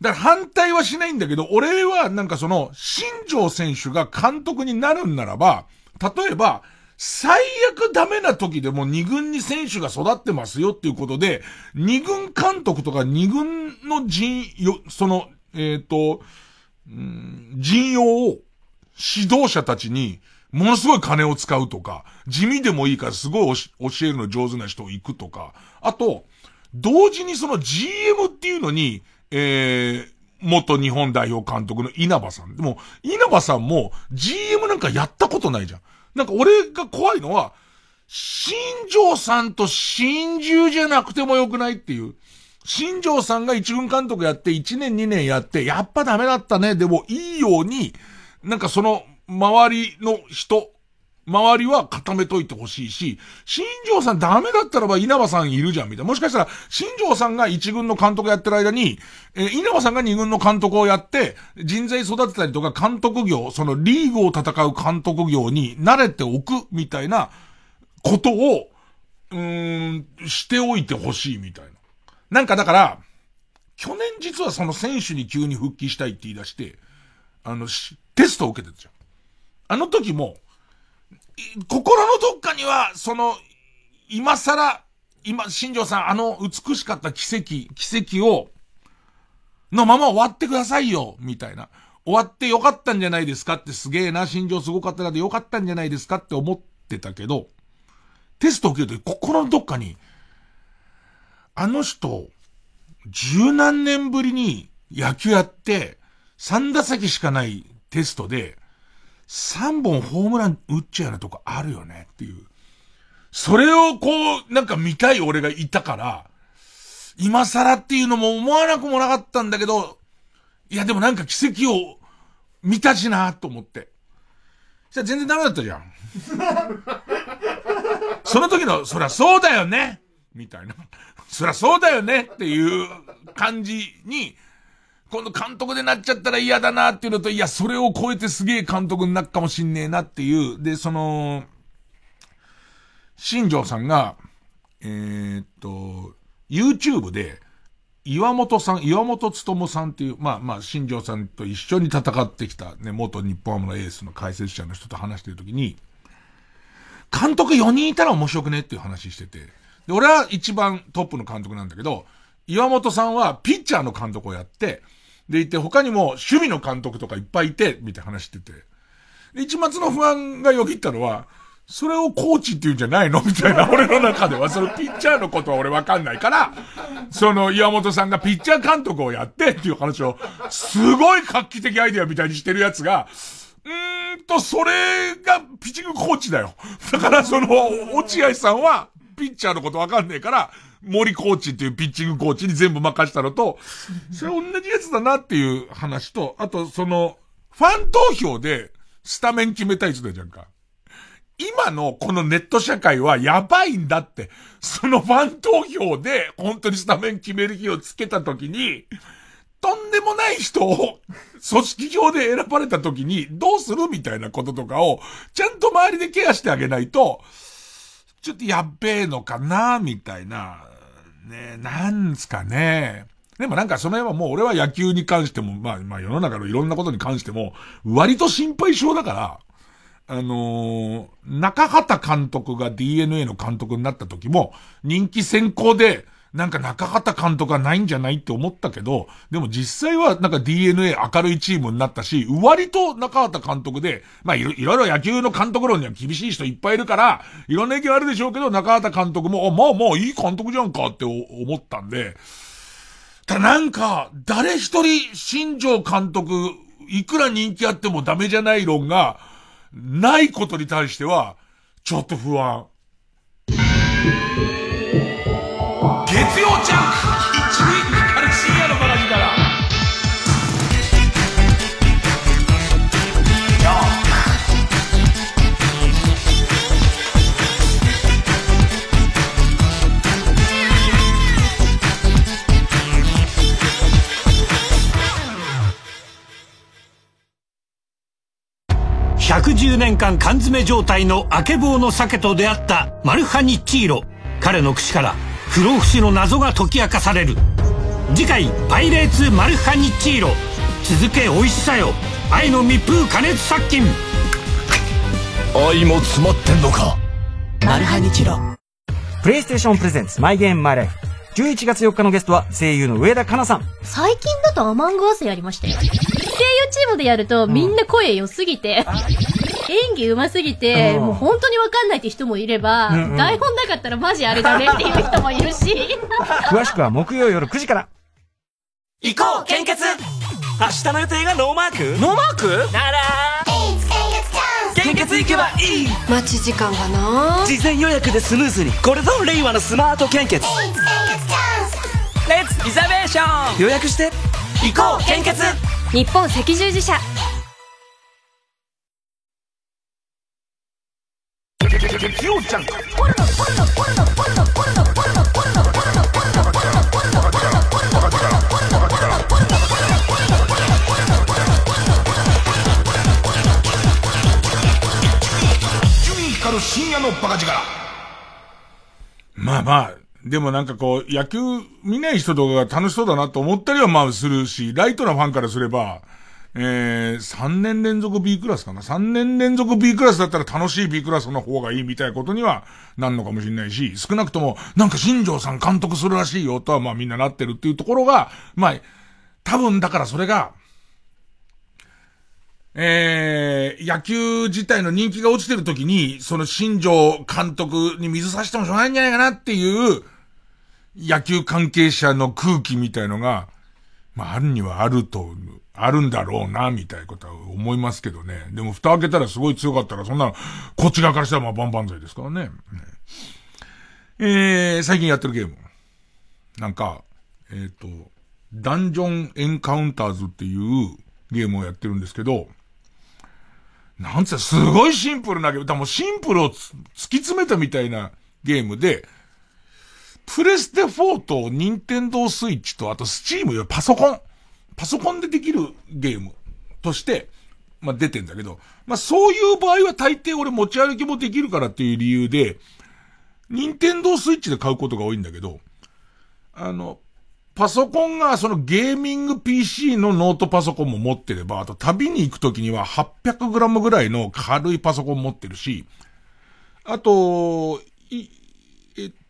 だから反対はしないんだけど、俺はなんかその、新庄選手が監督になるんならば、例えば、最悪ダメな時でも二軍に選手が育ってますよっていうことで、二軍監督とか二軍の人、よ、その、えっ、ー、と、ん、陣容を指導者たちに、ものすごい金を使うとか、地味でもいいからすごい教えるの上手な人を行くとか、あと、同時にその GM っていうのに、えー、元日本代表監督の稲葉さん。でも、稲葉さんも GM なんかやったことないじゃん。なんか俺が怖いのは、新庄さんと新獣じゃなくてもよくないっていう。新庄さんが一軍監督やって1年2年やって、やっぱダメだったね。でもいいように、なんかその周りの人、周りは固めといてほしいし、新庄さんダメだったらば稲葉さんいるじゃん、みたいな。もしかしたら、新庄さんが一軍の監督やってる間に、え、稲葉さんが二軍の監督をやって、人材育てたりとか監督業、そのリーグを戦う監督業に慣れておく、みたいなことを、うーん、しておいてほしいみたいな。なんかだから、去年実はその選手に急に復帰したいって言い出して、あの、テストを受けてたじゃん。あの時も、心のどっかには、その、今更、今、新庄さん、あの美しかった奇跡、奇跡を、のまま終わってくださいよ、みたいな。終わってよかったんじゃないですか？ってすげえな、新庄すごかったなでよかったんじゃないですか？って思ってたけど、テストを受けると心のどっかに、あの人、十何年ぶりに野球やって、三打席しかないテストで、3本ホームラン打っちゃうようなとこあるよねっていう。それをこう、なんか見たい俺がいたから、今更っていうのも思わなくもなかったんだけど、いやでもなんか奇跡を見たしなと思って。じゃ全然ダメだったじゃん。[LAUGHS] その時の、そりゃそうだよねみたいな。そりゃそうだよねっていう感じに、この監督でなっちゃったら嫌だなっていうのと、いや、それを超えてすげえ監督になるかもしんねえなっていう。で、その、新庄さんが、えー、っと、YouTube で、岩本さん、岩本務さんっていう、まあまあ、新庄さんと一緒に戦ってきたね、元日本ハムのエースの解説者の人と話してるときに、監督4人いたら面白くねっていう話してて、で、俺は一番トップの監督なんだけど、岩本さんはピッチャーの監督をやって、でいて、他にも守備の監督とかいっぱいいて、みたいな話してて。で、一末の不安がよぎったのは、それをコーチって言うんじゃないの？[LAUGHS] みたいな、俺の中では、そのピッチャーのことは俺わかんないから、その岩本さんがピッチャー監督をやってっていう話を、すごい画期的アイデアみたいにしてるやつが、うーんと、それがピッチングコーチだよ。だからその、落合さんは、ピッチャーのことわかんねえから、森コーチっていうピッチングコーチに全部任したのと、それ同じやつだなっていう話と、あとその、ファン投票でスタメン決めたい人だじゃんか。今のこのネット社会はやばいんだって。そのファン投票で本当にスタメン決める日をつけた時に、とんでもない人を組織票で選ばれた時にどうするみたいなこととかをちゃんと周りでケアしてあげないと、ちょっとやっべえのかなみたいな。ねなんすかね。でもなんかその辺はもう俺は野球に関しても、まあまあ世の中のいろんなことに関しても、割と心配性だから、あのー、中畑監督が DNA の監督になった時も、人気先行で、なんか中畑監督はないんじゃないって思ったけど、でも実際はなんか DNA 明るいチームになったし、割と中畑監督で、まあいろいろ野球の監督論には厳しい人いっぱいいるから、いろんな意見あるでしょうけど、中畑監督も、あ、まあまあいい監督じゃんかって思ったんで、ただなんか、誰一人新庄監督、いくら人気あってもダメじゃない論が、ないことに対しては、ちょっと不安。30年間缶詰状態のあけぼうの鮭と出会ったマルハニッチーロ。彼の口から不老不死の謎が解き明かされる。次回「パイレーツマルハニッチーロ」続け美味しさよ。愛の密封加熱殺菌。愛も詰まってんのか。マルハニチロ。プレイステーションプレゼンツマイゲームマイライフ。11月4日のゲストは声優の上田香奈さん。最近だとアマングアスやりましたよ。声優チームでやるとみんな声良すぎて、演技上手すぎて、もう本当にわかんないって人もいれば、うんうん。台本なかったらマジあれだねっていう人もいるし。[LAUGHS] 詳しくは木曜夜9時から。行こう献血。明日の予定がノーマーク？ノーマーク？なら。献血行けばいい。待ち時間がな？事前予約でスムーズに。これぞ令和のスマート献血。レッツリザベーション予約して。行こう献血。日本赤十字社月曜ちゃんまあまあ、でもなんかこう、野球見ない人とかが楽しそうだなと思ったりはまあするし、ライトなファンからすれば、えー、3年連続 B クラスかな ?3 年連続 B クラスだったら楽しい B クラスの方がいいみたいなことにはなんのかもしれないし、少なくともなんか新庄さん監督するらしいよとはまあみんななってるっていうところが、まあ、多分だからそれが、えー、野球自体の人気が落ちてる時に、その新庄監督に水差してもしょうがないんじゃないかなっていう、野球関係者の空気みたいのが、まあ、あるにはあると思う、あるんだろうな、みたいなことは思いますけどね。でも、蓋開けたらすごい強かったら、そんなの、こっち側からしたらまあ、バンバン剤ですからね。えー、最近やってるゲーム。なんか、えっ、と、ダンジョンエンカウンターズっていうゲームをやってるんですけど、なんつうすごいシンプルなゲーム。だからもうシンプルを突き詰めたみたいなゲームで、プレステ4とニンテンドースイッチとあとスチームよ、パソコン。パソコンでできるゲームとして、まあ、出てんだけど、まあ、そういう場合は大抵俺持ち歩きもできるからっていう理由で、ニンテンドースイッチで買うことが多いんだけど、あの、パソコンがそのゲーミング PC のノートパソコンも持ってれば、あと旅に行くときには 800g ぐらいの軽いパソコン持ってるし、あと、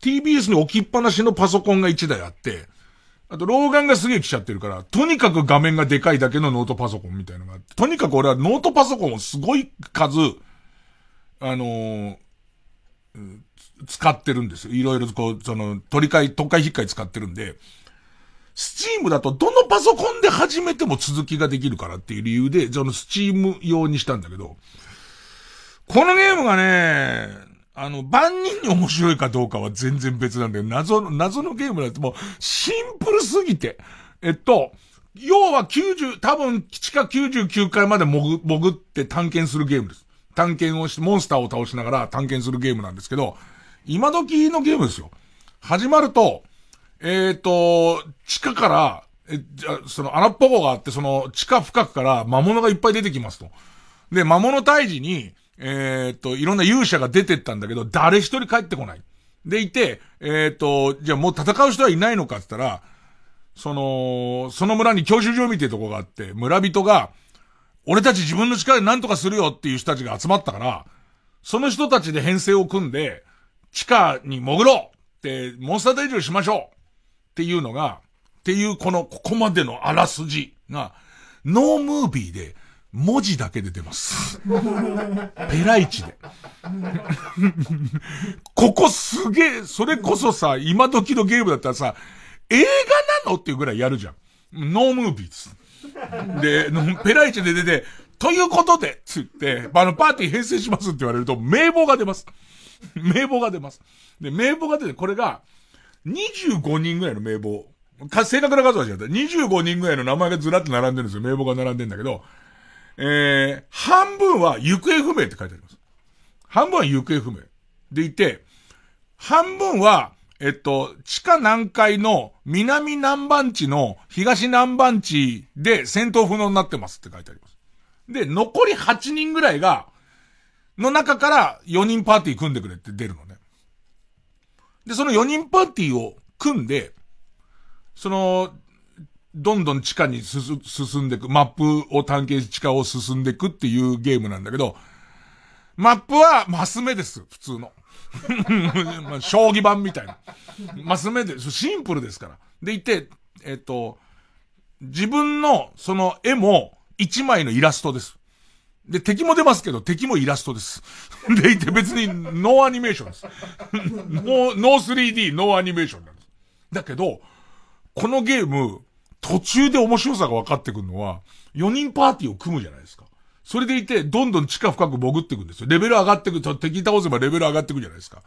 TBS に置きっぱなしのパソコンが1台あって、あと老眼がすげえ来ちゃってるから、とにかく画面がでかいだけのノートパソコンみたいなのがあって、とにかく俺はノートパソコンをすごい数、あのー使ってるんですよ。いろいろこう、その、取り替え、特会引っかい使ってるんで、スチームだとどのパソコンで始めても続きができるからっていう理由で、そのスチーム用にしたんだけど、このゲームがね、あの、万人に面白いかどうかは全然別なんだよ。謎の、謎のゲームだってもう、シンプルすぎて。えっと、要は90、多分、地下99階まで潜、潜って探検するゲームです。探検をして、モンスターを倒しながら探検するゲームなんですけど、今時のゲームですよ。始まると、えっ、と、地下から、え、じゃ、その穴っぽこがあって、その地下深くから魔物がいっぱい出てきますと。で、魔物退治に、えっ、と、いろんな勇者が出てったんだけど、誰一人帰ってこない。でいて、えっ、と、じゃあもう戦う人はいないのかって言ったら、その、その村に教習所みたいなとこがあって、村人が、俺たち自分の力で何とかするよっていう人たちが集まったから、その人たちで編成を組んで、地下に潜ろうって、モンスター大丈夫しましょうっていうのが、っていうこの、ここまでのあらすじが、ノームービーで、文字だけで出ます。ペライチで。ここすげえ、それこそさ、今時のゲームだったらさ、映画なのっていうぐらいやるじゃん。ノームービーです。で、ペライチで出て、ということで、つって、あの、パーティー編成しますって言われると、名簿が出ます。名簿が出ます。で、名簿が出て、これが、25人ぐらいの名簿。か、正確な数は違った。25人ぐらいの名前がずらって並んでるんですよ。名簿が並んでるんだけど、えー、半分は行方不明って書いてあります。半分は行方不明。でいて、半分は、えっと、地下南海の南南番地の東南番地で戦闘不能になってますって書いてあります。で、残り8人ぐらいが、の中から4人パーティー組んでくれって出るのね。で、その4人パーティーを組んで、その、どんどん地下に進んでいく、マップを探検し地下を進んでいくっていうゲームなんだけど、マップはマス目です、普通の。[LAUGHS] まあ将棋盤みたいな。マス目で、シンプルですから。でいて、えっ、と、自分のその絵も1枚のイラストです。で、敵も出ますけど、敵もイラストです。でいて別にノーアニメーションです。[LAUGHS] ノー、ノー 3D、ノーアニメーションなんです。だけど、このゲーム、途中で面白さが分かってくるのは、4人パーティーを組むじゃないですか。それでいて、どんどん地下深く潜っていくんですよ。レベル上がっていくと、敵倒せばレベル上がっていくじゃないですか。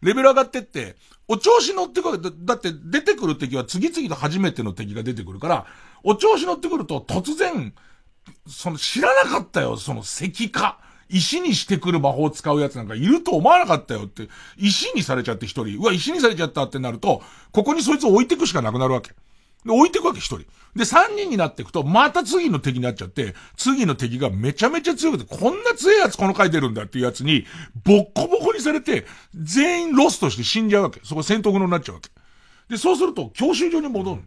レベル上がってって、お調子乗ってくる。だって出てくる敵は次々と初めての敵が出てくるから、お調子乗ってくると突然、その知らなかったよ、その石化。石にしてくる魔法を使うやつなんかいると思わなかったよって、石にされちゃって一人、うわ、石にされちゃったってなると、ここにそいつを置いてくしかなくなるわけ。で、置いてくわけ、一人。で、三人になっていくと、また次の敵になっちゃって、次の敵がめちゃめちゃ強くて、こんな強いやつこの回出るんだっていうやつに、ボッコボコにされて、全員ロスとして死んじゃうわけ。そこ戦闘不能になっちゃうわけ。で、そうすると、教習所に戻る。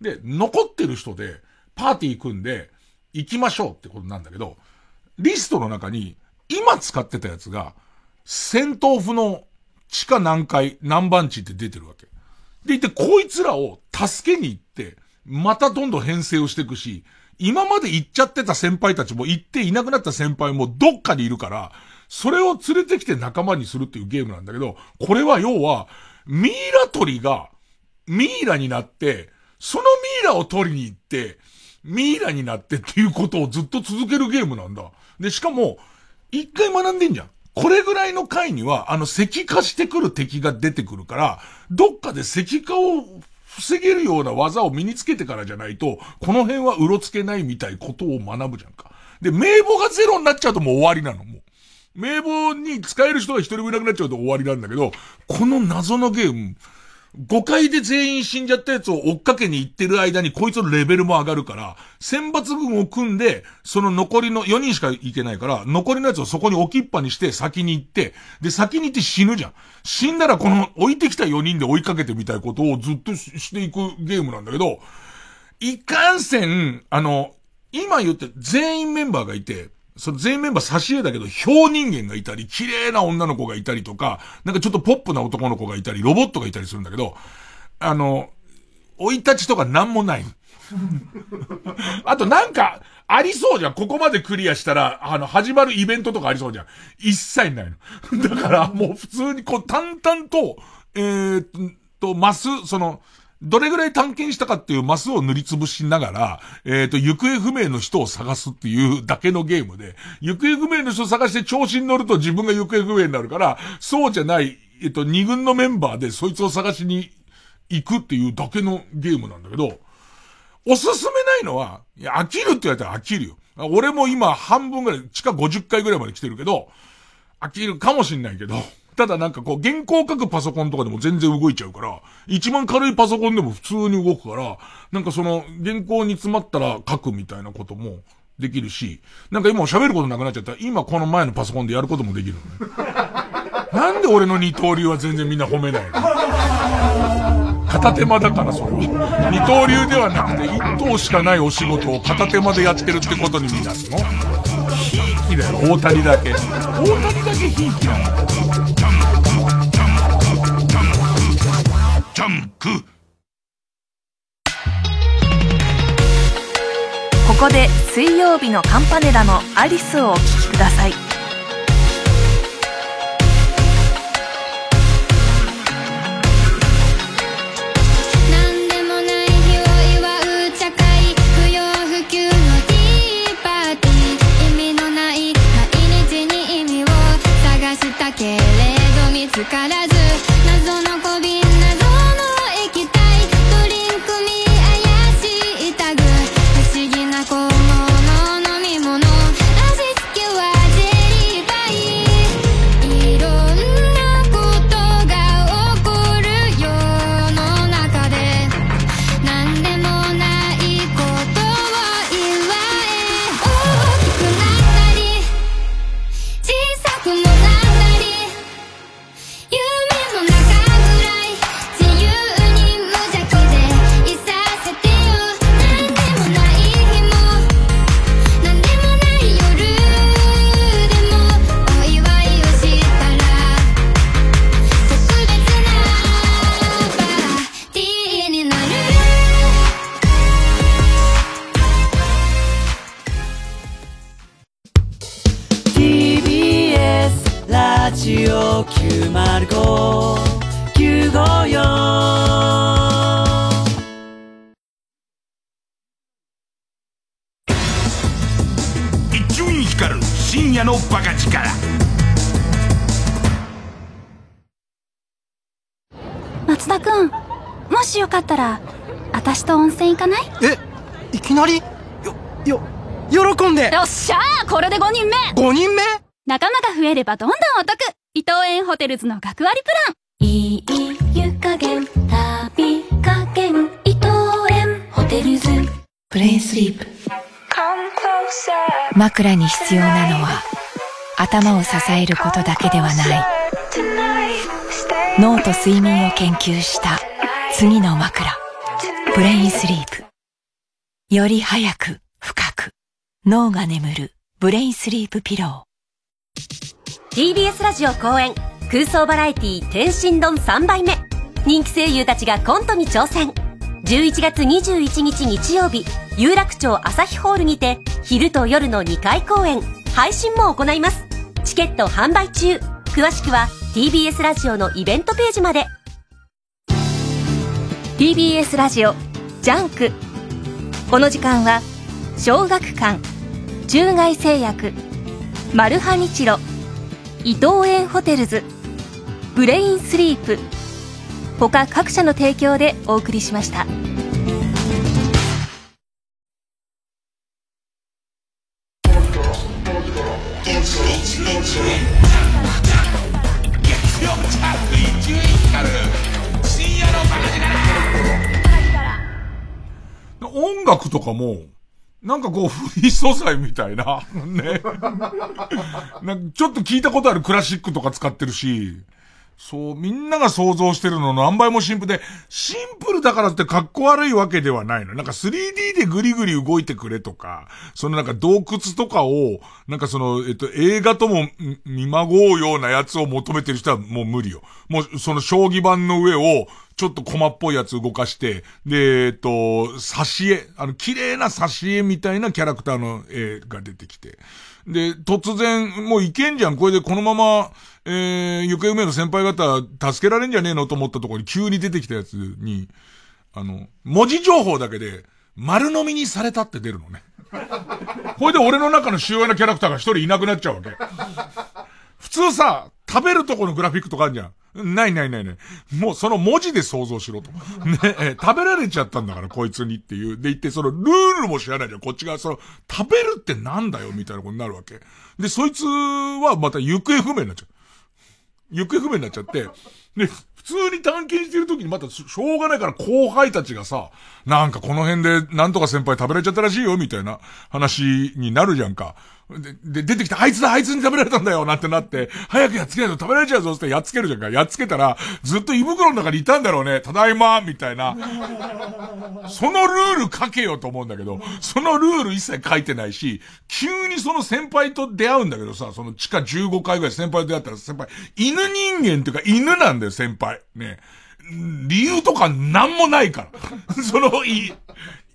で、残ってる人で、パーティー組んで、行きましょうってことなんだけど、リストの中に、今使ってたやつが、戦闘不能、地下何階、何番地って出てるわけ。でいて、こいつらを助けに行って、またどんどん編成をしていくし、今まで行っちゃってた先輩たちも行っていなくなった先輩もどっかにいるから、それを連れてきて仲間にするっていうゲームなんだけど、これは要は、ミイラ取りが、ミイラになって、そのミイラを取りに行って、ミイラになってっていうことをずっと続けるゲームなんだ。で、しかも、一回学んでんじゃん。これぐらいの回には、あの、石化してくる敵が出てくるから、どっかで石化を防げるような技を身につけてからじゃないと、この辺はうろつけないみたいことを学ぶじゃんか。で、名簿がゼロになっちゃうともう終わりなの、もう。名簿に使える人が一人もいなくなっちゃうと終わりなんだけど、この謎のゲーム、5回で全員死んじゃったやつを追っかけに行ってる間にこいつのレベルも上がるから、選抜軍を組んで、その残りの4人しか行けないから、残りのやつをそこに置きっぱにして先に行って、で、先に行って死ぬじゃん。死んだらこの置いてきた4人で追いかけてみたいことをずっとしていくゲームなんだけど、いかんせん、あの、今言って全員メンバーがいて、その全メンバー差し絵だけど、表人間がいたり、綺麗な女の子がいたりとか、なんかちょっとポップな男の子がいたり、ロボットがいたりするんだけど、あの、追い立ちとかなんもない。[LAUGHS] あとなんか、ありそうじゃん。ここまでクリアしたら、あの、始まるイベントとかありそうじゃん。一切ないの。だからもう普通にこう淡々と、えー、っと、マス、その、どれぐらい探検したかっていうマスを塗りつぶしながら、えっ、ー、と、行方不明の人を探すっていうだけのゲームで、行方不明の人を探して調子に乗ると自分が行方不明になるから、そうじゃない、えっ、ー、と、二軍のメンバーでそいつを探しに行くっていうだけのゲームなんだけど、おすすめないのは、いや、飽きるって言われたら飽きるよ。俺も今半分ぐらい、地下50回ぐらいまで来てるけど、飽きるかもしんないけど、ただなんかこう、原稿書くパソコンとかでも全然動いちゃうから、一番軽いパソコンでも普通に動くから、なんかその、原稿に詰まったら書くみたいなこともできるし、なんか今喋ることなくなっちゃったら、今この前のパソコンでやることもできるのね。[LAUGHS] なんで俺の二刀流は全然みんな褒めないの？片手間だからそれは。二刀流ではなくて一頭しかないお仕事を片手間でやってるってことに見なすの？ひいきだよ、大谷だけ。大谷だけひいきなの？ここで水曜日のカンパネラのアリスをお聴きください。ばどんどんお得。伊藤園ホテルズの学割プラン。いい湯加減、旅加減、伊藤園ホテルズ。ブレインスリープ。枕に必要なのは頭を支えることだけではない。脳と睡眠を研究した。次の枕。ブレインスリープ。より早く深く。脳が眠る。ブレインスリープピロー TBS ラジオ公演空想バラエティ天津丼3杯目。人気声優たちがコントに挑戦。11月21日日曜日有楽町朝日ホールにて昼と夜の2回公演。配信も行います。チケット販売中。詳しくは TBS ラジオのイベントページまで。TBS ラジオジャンク。この時間は小学館中外製薬マルハニチロ。伊藤園ホテルズブレインスリープ他各社の提供でお送りしました。音楽とかも、なんかこう、フリー素材みたいな。ね。[LAUGHS] なんかちょっと聞いたことあるクラシックとか使ってるし、そう、みんなが想像してるのの何倍もシンプルで、シンプルだからって格好悪いわけではないの。なんか 3D でグリグリ動いてくれとか、そのなんか洞窟とかを、なんかその、えっと、映画とも見まごうようなやつを求めてる人はもう無理よ。もう、その将棋盤の上を、ちょっとコマっぽいやつ動かして、で、えっと、挿絵、あの、綺麗な挿絵みたいなキャラクターの絵が出てきて。で、突然、もういけんじゃん。これでこのまま、えー、行方不明の先輩方、助けられんじゃねえのと思ったところに急に出てきたやつに、あの、文字情報だけで、丸飲みにされたって出るのね。[LAUGHS] これで俺の中の主要なキャラクターが一人いなくなっちゃうわけ。普通さ、食べるとこのグラフィックとかあるじゃん。ないないないない。もうその文字で想像しろと。ね、え食べられちゃったんだからこいつにっていう。で言って、そのルールも知らないじゃん。こっちがその、食べるってなんだよみたいなことになるわけ。で、そいつはまた行方不明になっちゃう。行方不明になっちゃって。で、普通に探検してる時にまたしょうがないから後輩たちがさ、なんかこの辺でなんとか先輩食べられちゃったらしいよみたいな話になるじゃんか。で、で、出てきて、あいつだ、あいつに食べられたんだよ、なんてなって、早くやっつけないと食べられちゃうぞ、ってやっつけるじゃんか。やっつけたら、ずっと胃袋の中にいたんだろうね、ただいま、みたいな。そのルール書けよと思うんだけど、そのルール一切書いてないし、急にその先輩と出会うんだけどさ、その地下15階ぐらい先輩と出会ったら、先輩、犬人間っていうか犬なんだよ、先輩。ね。理由とかなんもないから。その、い、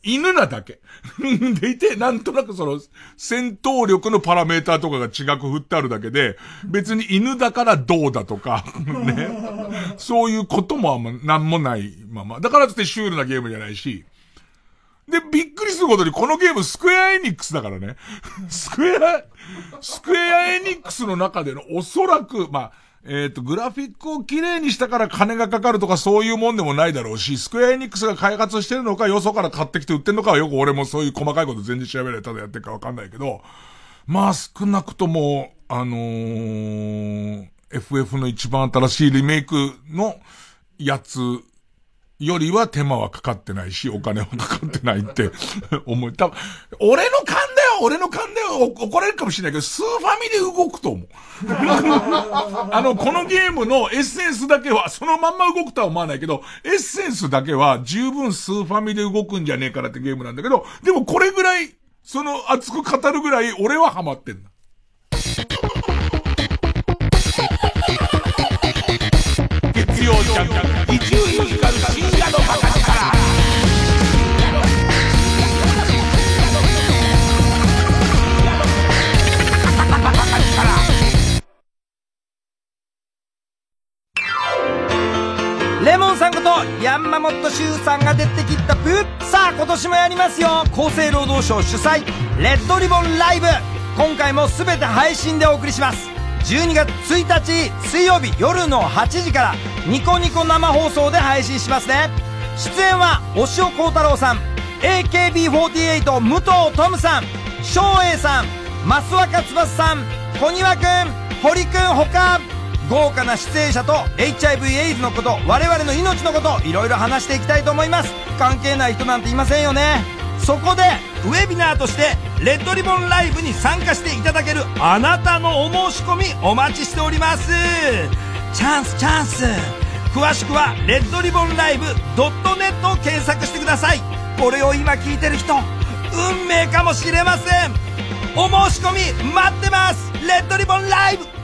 犬なだけ。[LAUGHS] でいて、なんとなくその、戦闘力のパラメーターとかが違く振ってあるだけで、別に犬だからどうだとか、[LAUGHS] ね。そういうこともあんま、なんもないまま。だからってシュールなゲームじゃないし。で、びっくりすることに、このゲームスクエアエニックスだからね。スクエア、スクエアエニックスの中でのおそらく、まあ、えっ、ー、と、グラフィックを綺麗にしたから金がかかるとかそういうもんでもないだろうし、スクエアエニックスが開発してるのか、よそから買ってきて売ってんのかはよく俺もそういう細かいこと全然調べられただやってるかわかんないけど、まあ少なくとも、あのー、FF の一番新しいリメイクのやつよりは手間はかかってないし、お金はかかってないって思う。多分、俺の勘だよ俺の勘だよ怒られるかもしれないけど、スーファミで動くと思う。[LAUGHS] あの、このゲームのエッセンスだけは、そのまんま動くとは思わないけど、エッセンスだけは十分スーファミで動くんじゃねえからってゲームなんだけど、でもこれぐらい、その熱く語るぐらい俺はハマってんだ。月曜ジャンク、伊集院光深夜のバカさんこと山本修さんが出てきたプさあ今年もやりますよ。厚生労働省主催レッドリボンライブ。今回も全て配信でお送りします。12月1日水曜日夜の8時からニコニコ生放送で配信しますね。出演は押尾幸太郎さん AKB48 武藤トムさん翔英さん増若翼さん小庭くん堀くんほか。豪華な出演者と HIV エイズのこと我々の命のこといろいろ話していきたいと思います。関係ない人なんていませんよね。そこでウェビナーとしてレッドリボンライブに参加していただけるあなたのお申し込みお待ちしております。チャンスチャンス。詳しくはレッドリボンライブ .net を検索してください。これを今聞いてる人運命かもしれません。お申し込み待ってます。レッドリボンライブ。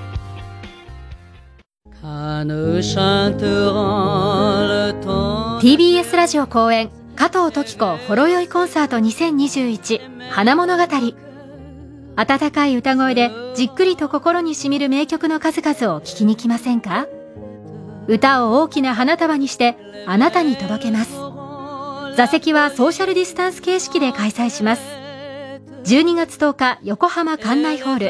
TBS ラジオ公演加藤登紀子ほろ酔いコンサート2021花物語。温かい歌声でじっくりと心にしみる名曲の数々を聴きに来ませんか？歌を大きな花束にしてあなたに届けます。座席はソーシャルディスタンス形式で開催します。12月10日横浜館内ホール。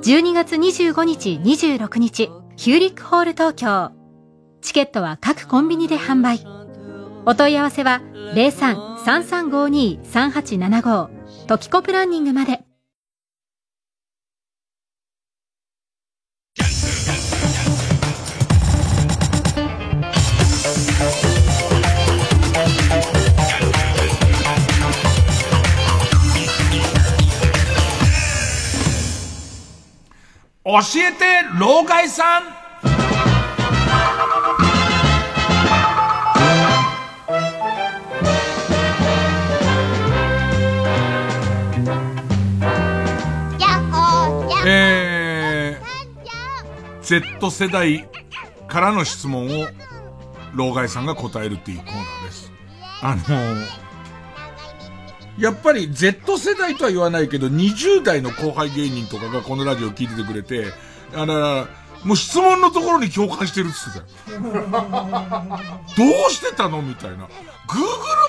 12月25日26日。ヒューリックホール東京。チケットは各コンビニで販売。お問い合わせは03-3352-3875トキコプランニングまで。教えて、老害さん。えー、Z 世代からの質問を、老害さんが答えるっていうコーナーです。あのー、やっぱり Z 世代とは言わないけど、20代の後輩芸人とかがこのラジオ聞いててくれて、あの、もう質問のところに共感してるって言ってたよ。[LAUGHS] どうしてたのみたいな。Google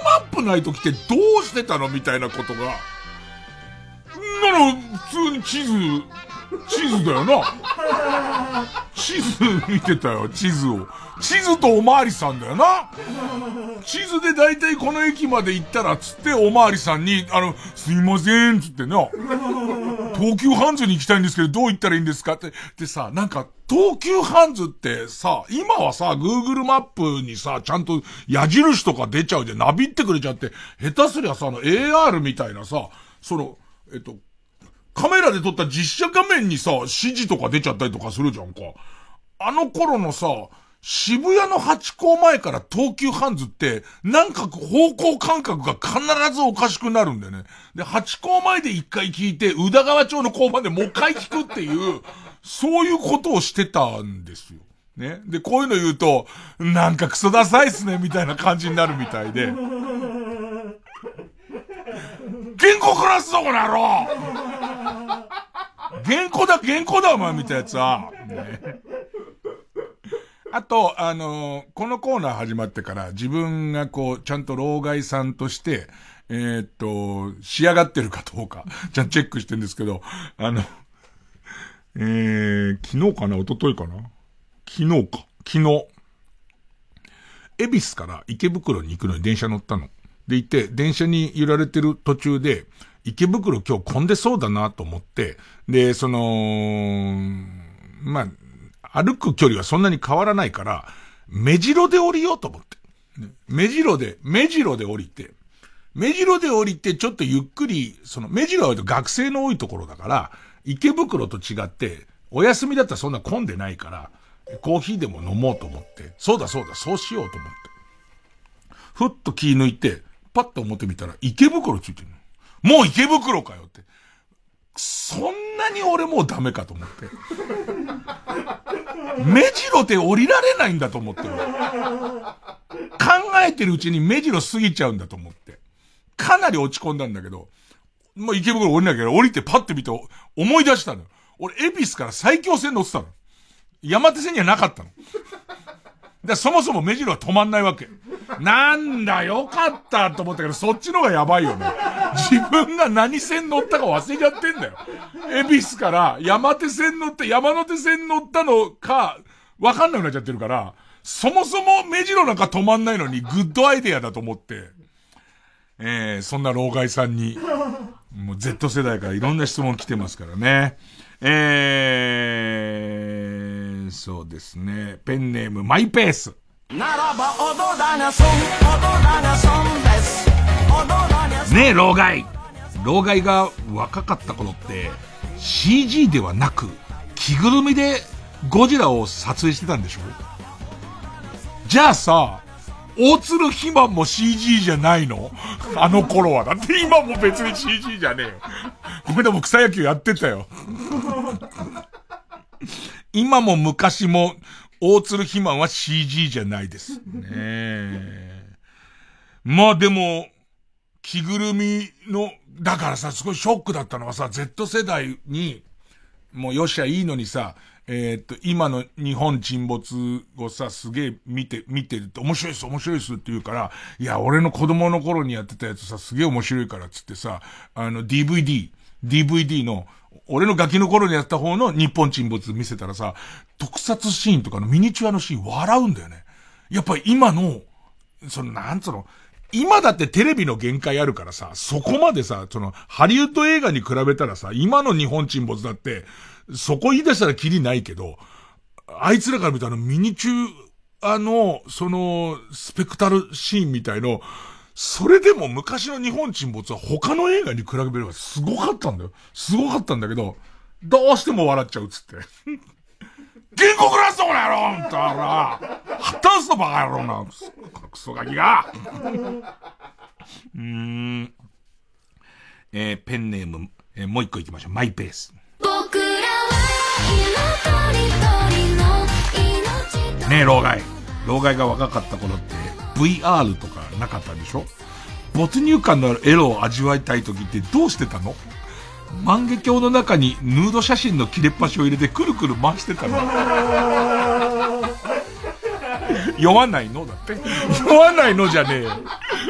マップないときってどうしてたのみたいなことが。なの、普通に地図、地図だよな。地図見てたよ、地図を。地図とおまわりさんだよな。地図で大体この駅まで行ったら、つっておまわりさんに、あの、すいません、つってな。東急ハンズに行きたいんですけど、どう行ったらいいんですかって。でさ、なんか、東急ハンズってさ、今はさ、Google マップにさ、ちゃんと矢印とか出ちゃうで、ナビってくれちゃって、下手すりゃさ、あの AR みたいなさ、その、えっと、カメラで撮った実写画面にさ、指示とか出ちゃったりとかするじゃんか。あの頃のさ、渋谷の八甲前から東急ハンズって、なんか方向感覚が必ずおかしくなるんだよね。で、八甲前で一回聞いて、宇田川町の交番でもう一回聞くっていう、そういうことをしてたんですよ。ね。で、こういうの言うと、なんかクソダサいっすね、みたいな感じになるみたいで。原稿からすぞ、この野郎原稿だ、原稿だ、お前、みたいなやつは。ね、あと、あのー、このコーナー始まってから自分がこう、ちゃんと老害さんとして、えー、っと、仕上がってるかどうか、ちゃんとチェックしてるんですけど、あの、えー、昨日かな一昨日かな？昨日か。昨日。恵比寿から池袋に行くのに電車乗ったの。でいて、電車に揺られてる途中で、池袋今日混んでそうだなと思って、で、その、まあ、歩く距離はそんなに変わらないから、目白で降りようと思って。目白で、目白で降りて、目白で降りてちょっとゆっくり、その、目白は学生の多いところだから、池袋と違って、お休みだったらそんな混んでないから、コーヒーでも飲もうと思って、そうだそうだ、そうしようと思って。ふっと気抜いて、パッと思ってみたら、池袋ついてるの。もう池袋かよって。そんなに俺もうダメかと思って。目白で降りられないんだと思ってる。考えてるうちに目白過ぎちゃうんだと思って。かなり落ち込んだんだけど、もう池袋降りなきゃ降りてパッて見て思い出したのよ。俺、恵比寿から最強線乗ってたの。山手線にはなかったの。で、そもそも目白は止まんないわけ。なんだ、よかったと思ったけど、そっちの方がやばいよね。自分が何線乗ったか忘れちゃってんだよ。恵比寿から山手線乗って、山手線乗ったのか、わかんなくなっちゃってるから、そもそも目白なんか止まんないのにグッドアイデアだと思って、えー、そんな老害さんに、もう Z 世代からいろんな質問来てますからね。えー、そうですね。ペンネームマイペース。ならば踊らなそん、踊らなそんです。ねえ、老害。老害が若かった頃って、CG ではなく、着ぐるみでゴジラを撮影してたんでしょ？じゃあさ、大鶴肥満も CG じゃないの？あの頃は。だって今も別に CG じゃねえよ。ごめんな、僕草野球やってたよ。今も昔も大鶴肥満は CG じゃないです。ねえまあでも、着ぐるみの、だからさ、すごいショックだったのはさ、Z 世代に、もうよっしゃいいのにさ、えー、っと、今の日本沈没をさ、すげえ見て、見てると面白いです、面白いですって言うから、いや、俺の子供の頃にやってたやつさ、すげえ面白いからっつってさ、あの、DVD、DVD の、俺のガキの頃にやった方の日本沈没見せたらさ、特撮シーンとかのミニチュアのシーン笑うんだよね。やっぱり今の、その、なんつうの、今だってテレビの限界あるからさ、そこまでさ、その、ハリウッド映画に比べたらさ、今の日本沈没だって、そこ言い出したらキリないけど、あいつらから見たあのミニチュアの、その、スペクタルシーンみたいの、それでも昔の日本沈没は他の映画に比べればすごかったんだよ。すごかったんだけど、どうしても笑っちゃうっつって。[LAUGHS] 原告ラストこの野郎みたいな。はったすとバカ野郎な。クソガキが。[LAUGHS] うーん。えー、ペンネーム、えー、もう一個行きましょう。マイペース。僕らねえ、老害。老害が若かった頃って VR とかなかったでしょ？没入感のあるエロを味わいたい時ってどうしてたの？万華鏡の中にヌード写真の切れっ端を入れてくるくる回してたの。酔わないの？だって。酔わないのじゃねえよ。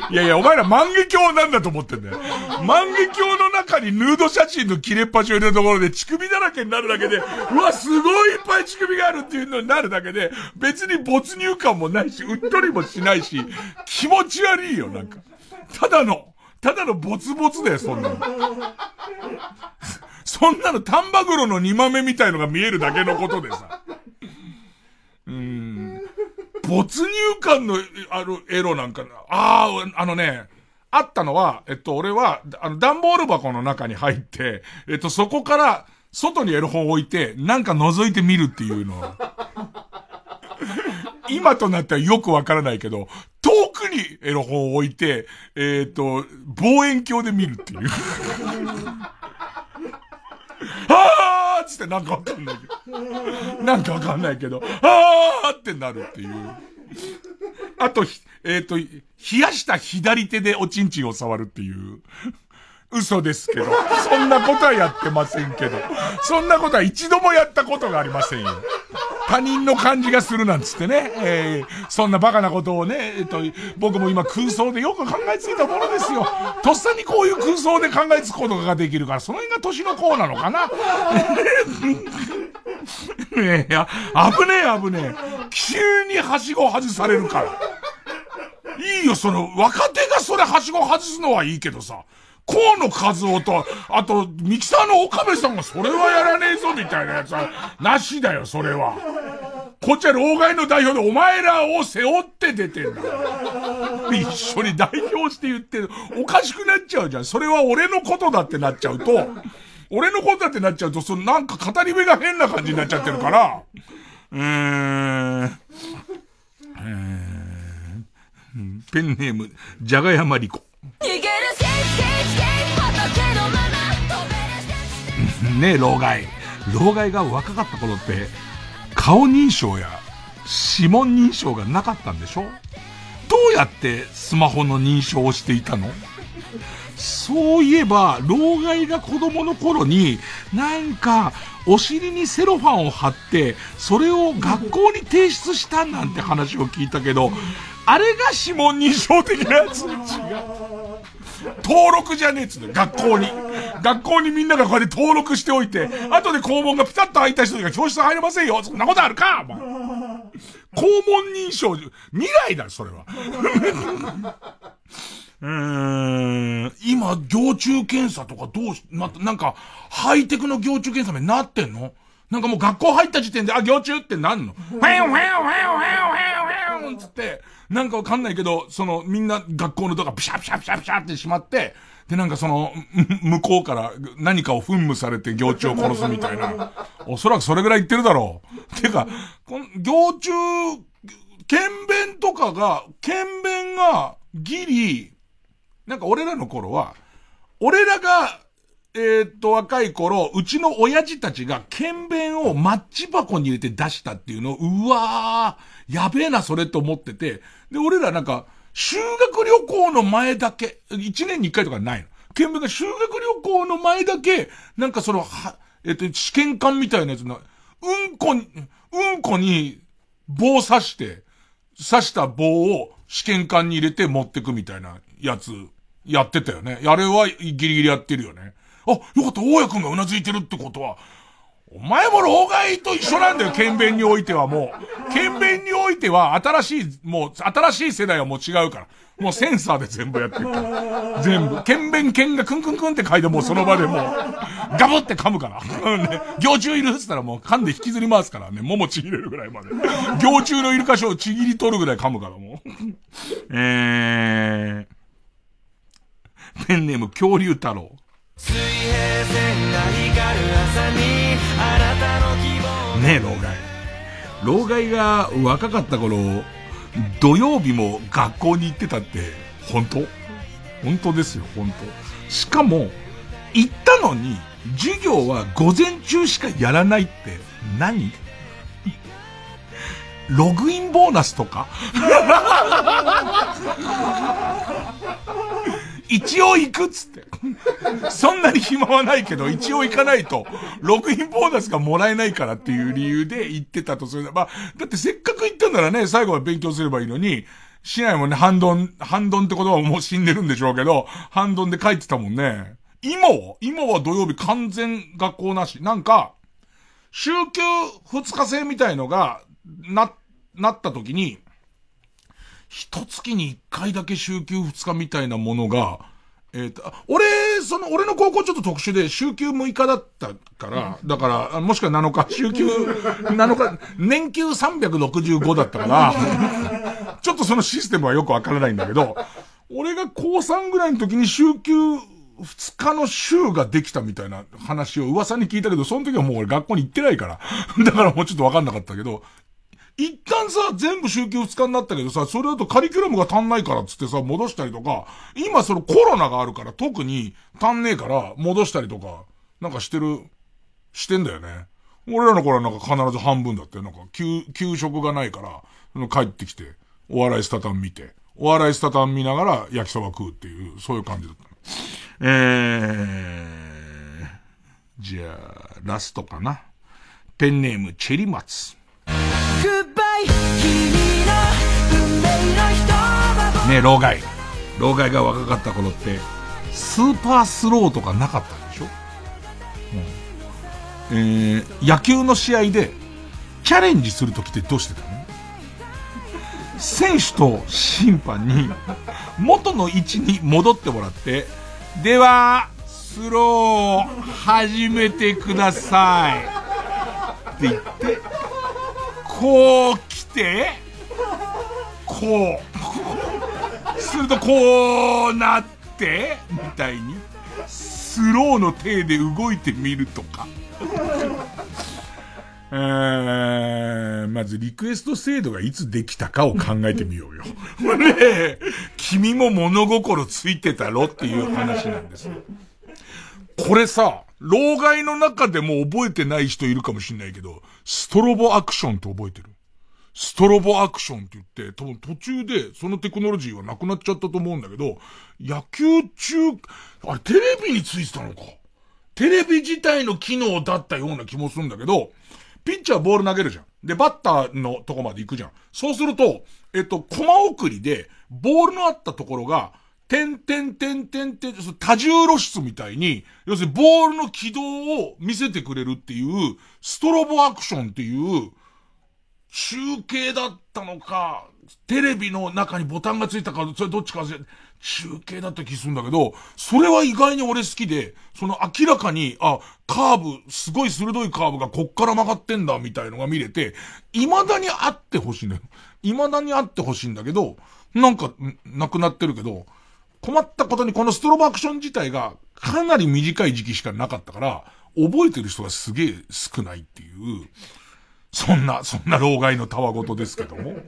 いやいや、お前ら万華鏡なんだと思ってんだよ。万華鏡の中にヌード写真の切れっ端を入れるところで乳首だらけになるだけで、うわ、すごいいっぱい乳首があるっていうのになるだけで、別に没入感もないし、うっとりもしないし、気持ち悪いよ、なんか。ただの、ただのボツボツだよ、そんなの。そんなの丹波黒の煮豆みたいのが見えるだけのことでさ。うーん。没入感の、あるエロなんか、ああ、あのね、あったのは、えっと、俺は、あの、段ボール箱の中に入って、えっと、そこから、外にエロ本を置いて、なんか覗いてみるっていうの。[LAUGHS] 今となってはよくわからないけど、遠くにエロ本を置いて、えっ、と、望遠鏡で見るっていう。ーっつってなんかわかんないけど。なんかわかんないけど、あーってなるっていう。あと、えっ、ー、と、冷やした左手でおちんちんを触るっていう。嘘ですけど。そんなことはやってませんけど。そんなことは一度もやったことがありませんよ。他人の感じがするなんつってね。えー、そんなバカなことをね、えっ、と、僕も今空想でよく考えついたものですよ。とっさにこういう空想で考えつくことができるから、その辺が年の子なのかな。[LAUGHS] ねえ、危ねえ危ねえ。急にはしご外されるから。いいよ、その、若手がそれはしご外すのはいいけどさ。河野和夫と、あと、ミキサーの岡部さんがそれはやらねえぞみたいなやつは、なしだよ、それは。こっちは老害の代表でお前らを背負って出てんだ。一緒に代表して言ってる。おかしくなっちゃうじゃん。それは俺のことだってなっちゃうと、俺のことだってなっちゃうと、そのなんか語り部が変な感じになっちゃってるから、うーん、えー、ペンネーム、じゃがやまりこ。逃げるねえ、老害。老害が若かった頃って、顔認証や指紋認証がなかったんでしょ？どうやってスマホの認証をしていたの？そういえば、老害が子供の頃になんか、お尻にセロファンを貼って、それを学校に提出したなんて話を聞いたけど、あれが指紋認証的なやつ？違う。登録じゃねえっつうの、学校に。学校にみんながこうやって登録しておいて、後で肛門がピタッと合った人が教室入れませんよそんなことあるかお前。肛門認証、未来だ、それは。[LAUGHS] うーん、今、蟯虫検査とかどうし、ま、なんか、ハイテクの蟯虫検査になってんの？なんかもう学校入った時点で、あ、蟯虫ってなんの？フェンフェンフェンフェンフェンフェンつって、なんかわかんないけど、その、みんな学校のドアピシャピシャピシャピシャってしまって、で、なんかその、[LAUGHS] 向こうから何かを噴霧されて行中を殺すみたいな。おそらくそれぐらい言ってるだろう。てか、この行中、検便とかが、検便が、ギリ、なんか俺らの頃は、俺らが、え、っと、若い頃、うちの親父たちが、検便をマッチ箱に入れて出したっていうのを、うわー、やべえな、それと思ってて、で、俺らなんか、修学旅行の前だけ、一年に一回とかないの。検便が修学旅行の前だけ、なんかその、は、えっと、試験管みたいなやつの、うんこに、うんこに棒刺して、刺した棒を試験管に入れて持ってくみたいなやつやってたよね。あれはギリギリやってるよね。あ、よかった、大家くんがうなずいてるってことは、お前も老害と一緒なんだよ、検便においてはもう。検便においては、新しい、もう、新しい世代はもう違うから。もうセンサーで全部やってる。全部。検便検がクンクンクンって書いてもうその場でもう、ガブって噛むから。ね、行中いるっつったらもう噛んで引きずり回すからね。桃ちぎれるぐらいまで。行中のいる箇所をちぎり取るぐらい噛むからもう。えー。ペンネーム恐竜太郎。水平線が光る朝にあなたの希望ねえ、老害。老害が若かった頃、土曜日も学校に行ってたって、本当？本当ですよ、本当。しかも、行ったのに、授業は午前中しかやらないって何、ログインボーナスとか？[LAUGHS] 一応行くっつって。そんなに暇はないけど、一応行かないと、ログインボーナスがもらえないからっていう理由で行ってたとする。まあ、だってせっかく行ったんならね、最後は勉強すればいいのに、しないもね、半ドン、半ドンってことはもう死んでるんでしょうけど、半ドンで帰ってたもんね。今は今は土曜日完全学校なし。なんか、週休二日制みたいのが、な、なった時に、一月に一回だけ週休二日みたいなものが、えっ、ー、と、俺、その、俺の高校ちょっと特殊で、週休6日だったから、だから、もしくは7日、週休 [LAUGHS] 7日、年休365だったから、[LAUGHS] ちょっとそのシステムはよくわからないんだけど、俺が高3ぐらいの時に週休2日の週ができたみたいな話を噂に聞いたけど、その時はもう俺学校に行ってないから。[LAUGHS] だからもうちょっとわかんなかったけど、一旦さ、全部週休二日になったけどさ、それだとカリキュラムが足んないからっつってさ、戻したりとか、今そのコロナがあるから特に足んねえから戻したりとか、なんかしてる、してんだよね。俺らの頃はなんか必ず半分だって、なんか給、給食がないから、帰ってきて、お笑いスタタン見て、お笑いスタタン見ながら焼きそば食うっていう、そういう感じだった。えー、じゃあ、ラストかな。ペンネーム、チェリマツ。ねえ、老害。老害が若かった頃って、スーパースローとかなかったでしょ？うん。えー、野球の試合で、チャレンジするときってどうしてたの？選手と審判に、元の位置に戻ってもらって、では、スロー、始めてください。って言って、こう来て、こう。するとこうなって、みたいに、スローの手で動いてみるとか。えー、まずリクエスト制度がいつできたかを考えてみようよ。ね君も物心ついてたろっていう話なんですよ。これさ、老害の中でも覚えてない人いるかもしんないけど、ストロボアクションって覚えてる？ストロボアクションって言って、多分途中でそのテクノロジーはなくなっちゃったと思うんだけど、野球中、あれテレビについてたのか。テレビ自体の機能だったような気もするんだけど、ピッチャーボール投げるじゃん。で、バッターのとこまで行くじゃん。そうすると、えっと、コマ送りで、ボールのあったところが、点点点点点、多重露出みたいに、要するにボールの軌道を見せてくれるっていう、ストロボアクションっていう、中継だったのか、テレビの中にボタンがついたか、それどっちか中継だった気するんだけど、それは意外に俺好きで、その明らかに、あ、カーブ、すごい鋭いカーブがこっから曲がってんだ、みたいのが見れて、未だにあってほしいんだよ。未だにあってほしいんだけど、なんか、なくなってるけど、困ったことにこのストロボアクション自体がかなり短い時期しかなかったから、覚えてる人がすげえ少ないっていう、そんな、そんな老害のたわごとですけども。ね、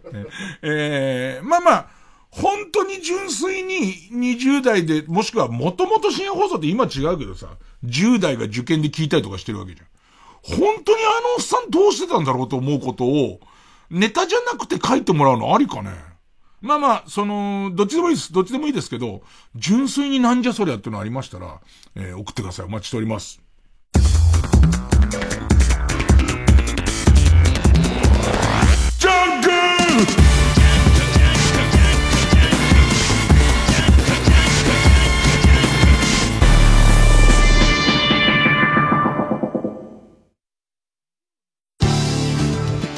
えー、まあまあ、本当に純粋に20代で、もしくはもともと深夜放送って今違うけどさ、10代が受験で聞いたりとかしてるわけじゃん。本当にあのおっさんどうしてたんだろうと思うことを、ネタじゃなくて書いてもらうのありかね？まあまあ、その、どっちでもいいです。どっちでもいいですけど、純粋になんじゃそりゃっていうのありましたら、えー、送ってください。お待ちしております。ジャンク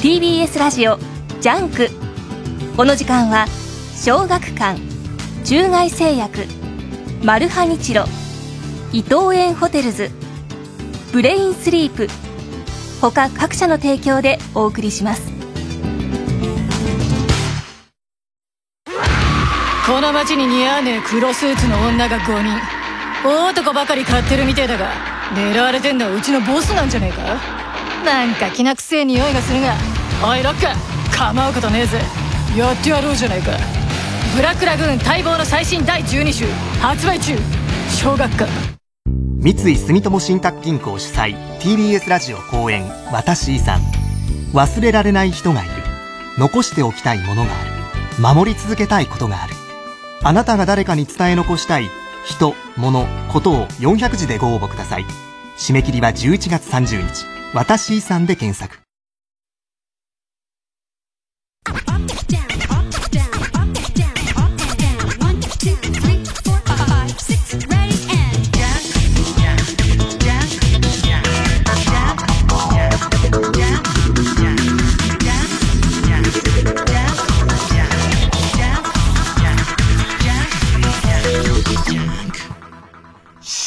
TBS ラジオジャンクこの時間は小学館中外製薬マルハニチロ伊藤園ホテルズブレインスリープ他各社の提供でお送りします。この街に似合わねえ黒スーツの女が5人。大男ばかり買ってるみてえだが狙われてんのはうちのボスなんじゃねえか？なんかきなくせえ匂いがするが。おいロック。構うことねえぜ。やってやろうじゃないか。ブラックラグーン待望の最新第12週発売中。小学館三井住友信託銀行主催 TBS ラジオ公演「私遺産」忘れられない人がいる。残しておきたいものがある。守り続けたいことがある。あなたが誰かに伝え残したい人、物、ことを400字でご応募ください。締め切りは11月30日。私遺産で検索。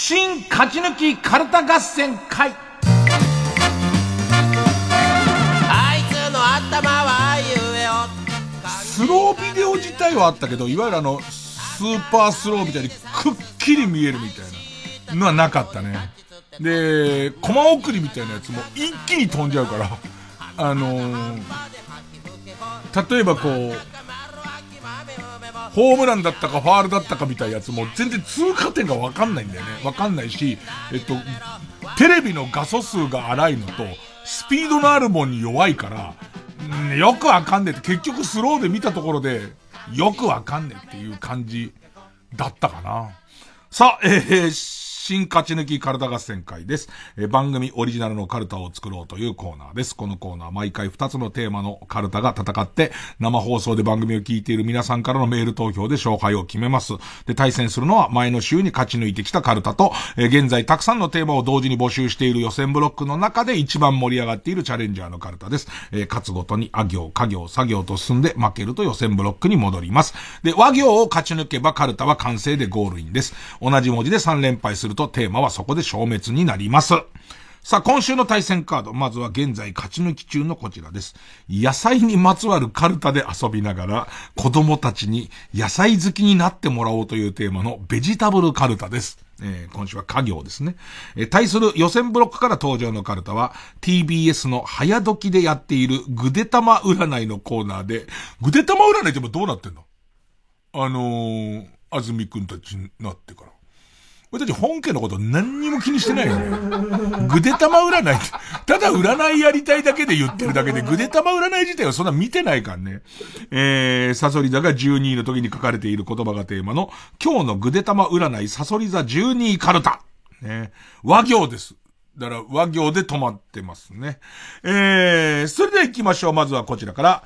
新勝ち抜きカルタ合戦会。スロービデオ自体はあったけどいわゆるあのスーパースローみたいにくっきり見えるみたいな。のはなかったね。でコマ送りみたいなやつも一気に飛んじゃうから。あのー、例えばこうホームランだったかファールだったかみたいなやつも全然通過点がわかんないんだよね。わかんないし、えっと、テレビの画素数が荒いのと、スピードのあるもんに弱いから、ん、よくわかんねえって、結局スローで見たところで、よくわかんねえっていう感じだったかな。さあ、えー、新勝ち抜きカルタ合戦会です。え番組オリジナルのカルタを作ろうというコーナーです。このコーナー毎回2つのテーマのカルタが戦って、生放送で番組を聞いている皆さんからのメール投票で勝敗を決めます。で、対戦するのは前の週に勝ち抜いてきたカルタと、え現在たくさんのテーマを同時に募集している予選ブロックの中で一番盛り上がっているチャレンジャーのカルタです。え勝つごとにあ行、家行、作業と進んで負けると予選ブロックに戻ります。で、和行を勝ち抜けばカルタは完成でゴールインです。同じ文字で3連敗するとテーマはそこで消滅になります。さあ、今週の対戦カード。まずは現在勝ち抜き中のこちらです。野菜にまつわるカルタで遊びながら、子供たちに野菜好きになってもらおうというテーマのベジタブルカルタです。えー、今週は家業ですね。えー、対する予選ブロックから登場のカルタは、TBS の早時でやっているぐでたま占いのコーナーで、ぐでたま占いってもどうなってんの？あのー、あずみくんたちになってから。俺たち本家のこと何にも気にしてないよね。ぐでたま占いって、ただ占いやりたいだけで言ってるだけで、ぐでたま占い自体はそんな見てないからね。えー、サソリ座が12位の時に書かれている言葉がテーマの、今日のぐでたま占いサソリ座12位カルタ。ね。和行です。だから和行で止まってますね。えー、それでは行きましょう。まずはこちらから、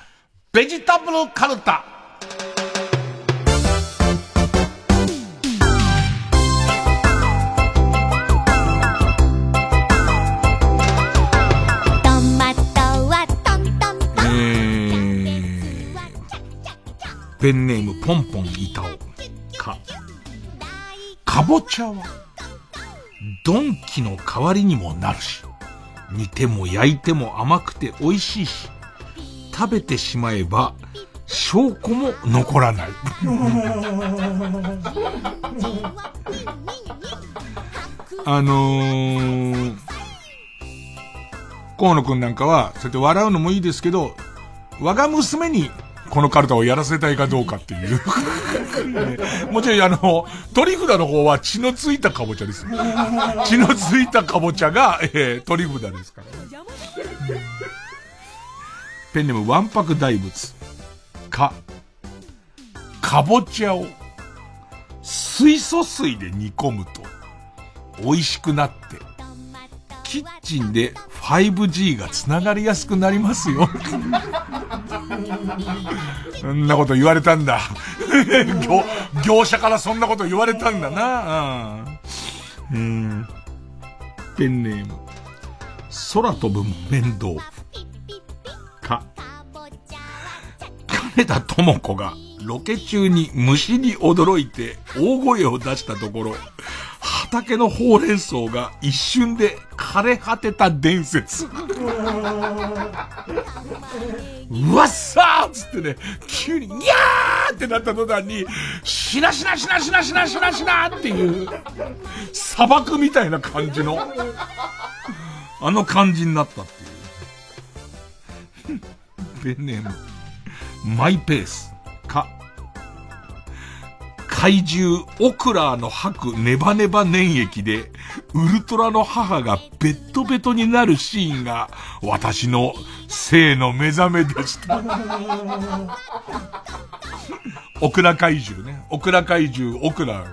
ベジタブルカルタ。ペンネームポンポン板尾か。かぼちゃは、ドンキの代わりにもなるし、煮ても焼いても甘くて美味しいし、食べてしまえば、証拠も残らない。[LAUGHS] あのー、河野くんなんかは、そうやって笑うのもいいですけど、我が娘にこのカルタをやらせたいかどうかっていうね。[LAUGHS] もちろんあの、鳥札の方は血のついたカボチャです。[LAUGHS] 血のついたカボチャが、えー、鳥札ですから、ね。ペンネームわんぱく大仏。か、かぼちゃを水素水で煮込むと美味しくなって、キッチンで 5G が繋がりやすくなりますよ。[LAUGHS] そんなこと言われたんだ。[LAUGHS] 業、業者からそんなこと言われたんだな。うん。ペンネーム。空飛ぶ面倒。か。金田智子がロケ中に虫に驚いて大声を出したところ、畑のほうれん草が一瞬で枯れ果てた伝説。うわっさーつってね、急に、ギャーってなった途端に、しなしなしなしなしなしなしなっていう、砂漠みたいな感じの、あの感じになったっていう。ペンネム、マイペース、か、怪獣オクラの吐くネバネバ粘液で、ウルトラの母がベッドベトになるシーンが、私の性の目覚めでした。オクラ怪獣ね。オクラ怪獣、オクラ。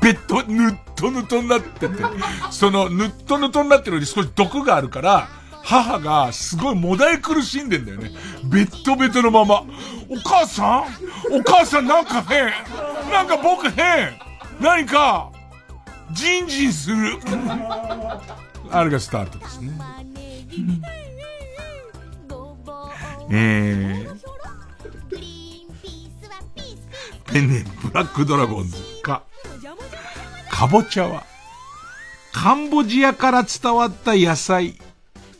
ベッド、ぬっとぬとになってて、その、ぬっとぬとになってるのに少し毒があるから、母がすごいもだえ苦しんでんだよね。ベッドベトのまま。お母さん？お母さんなんか変？なんか僕変？何か、ジンジンする？[LAUGHS] あれがスタートですね。[LAUGHS] えー、ペンネーブラックドラゴンズか、かぼちゃは、カンボジアから伝わった野菜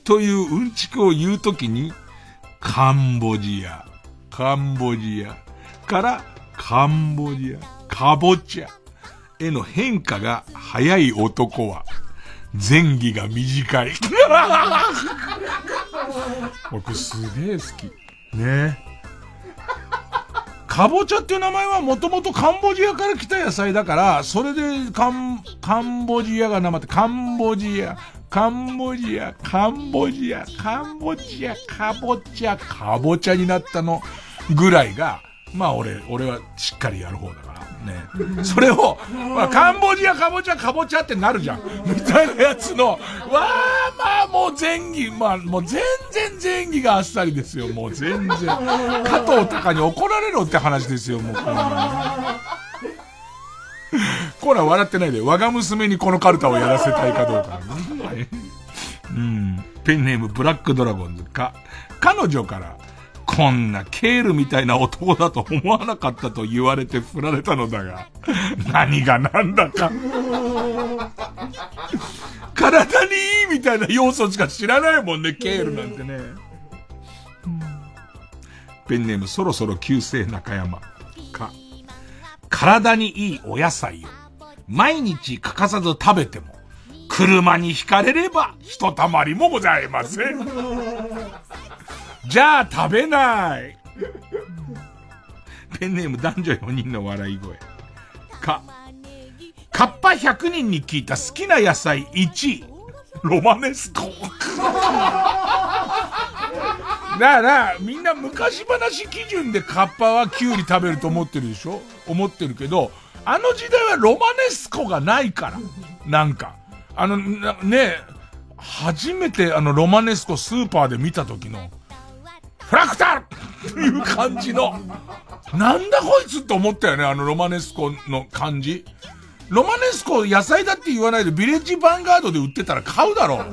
といううんちくを言うときに、カンボジア、カンボジアからカンボジア、かぼちゃへの変化が早い男は、前儀が短い。[LAUGHS] 僕すげえ好き。ねかぼちゃっていう名前はもともとカンボジアから来た野菜だから、それでカン、カンボジアが名前って、カンボジア、カンボジア、カンボジア、カンボジア、かぼちゃ、かぼちゃになったのぐらいが、まあ俺、俺はしっかりやる方だから。ね。[LAUGHS] それを、まあ、カンボジア、カボチャ、カボチャってなるじゃん。みたいなやつの、わあ、まあもう前儀、まあもう全然前儀があっさりですよ。もう全然。加藤隆に怒られろって話ですよ、もう。コーラ笑ってないで、我が娘にこのカルタをやらせたいかどうか、ね。うん。ペンネームブラックドラゴンズか、彼女から、こんなケールみたいな男だと思わなかったと言われて振られたのだが、何が何だか。体にいいみたいな要素しか知らないもんね、ケールなんてね。ペンネームそろそろ旧姓中山。か。体にいいお野菜を毎日欠かさず食べても、車に惹かれればひとたまりもございません。[LAUGHS] じゃあ食べないペンネーム男女4人の笑い声。か、カッパ100人に聞いた好きな野菜1位。ロマネスコ。だから、みんな昔話基準でカッパはキュウリ食べると思ってるでしょ？思ってるけど、あの時代はロマネスコがないから。なんか。あの、ね、初めてあのロマネスコスーパーで見た時の、フラクタルっていう感じの、なんだこいつって思ったよね、あのロマネスコの感じ。ロマネスコ野菜だって言わないでビレッジヴァンガードで売ってたら買うだろ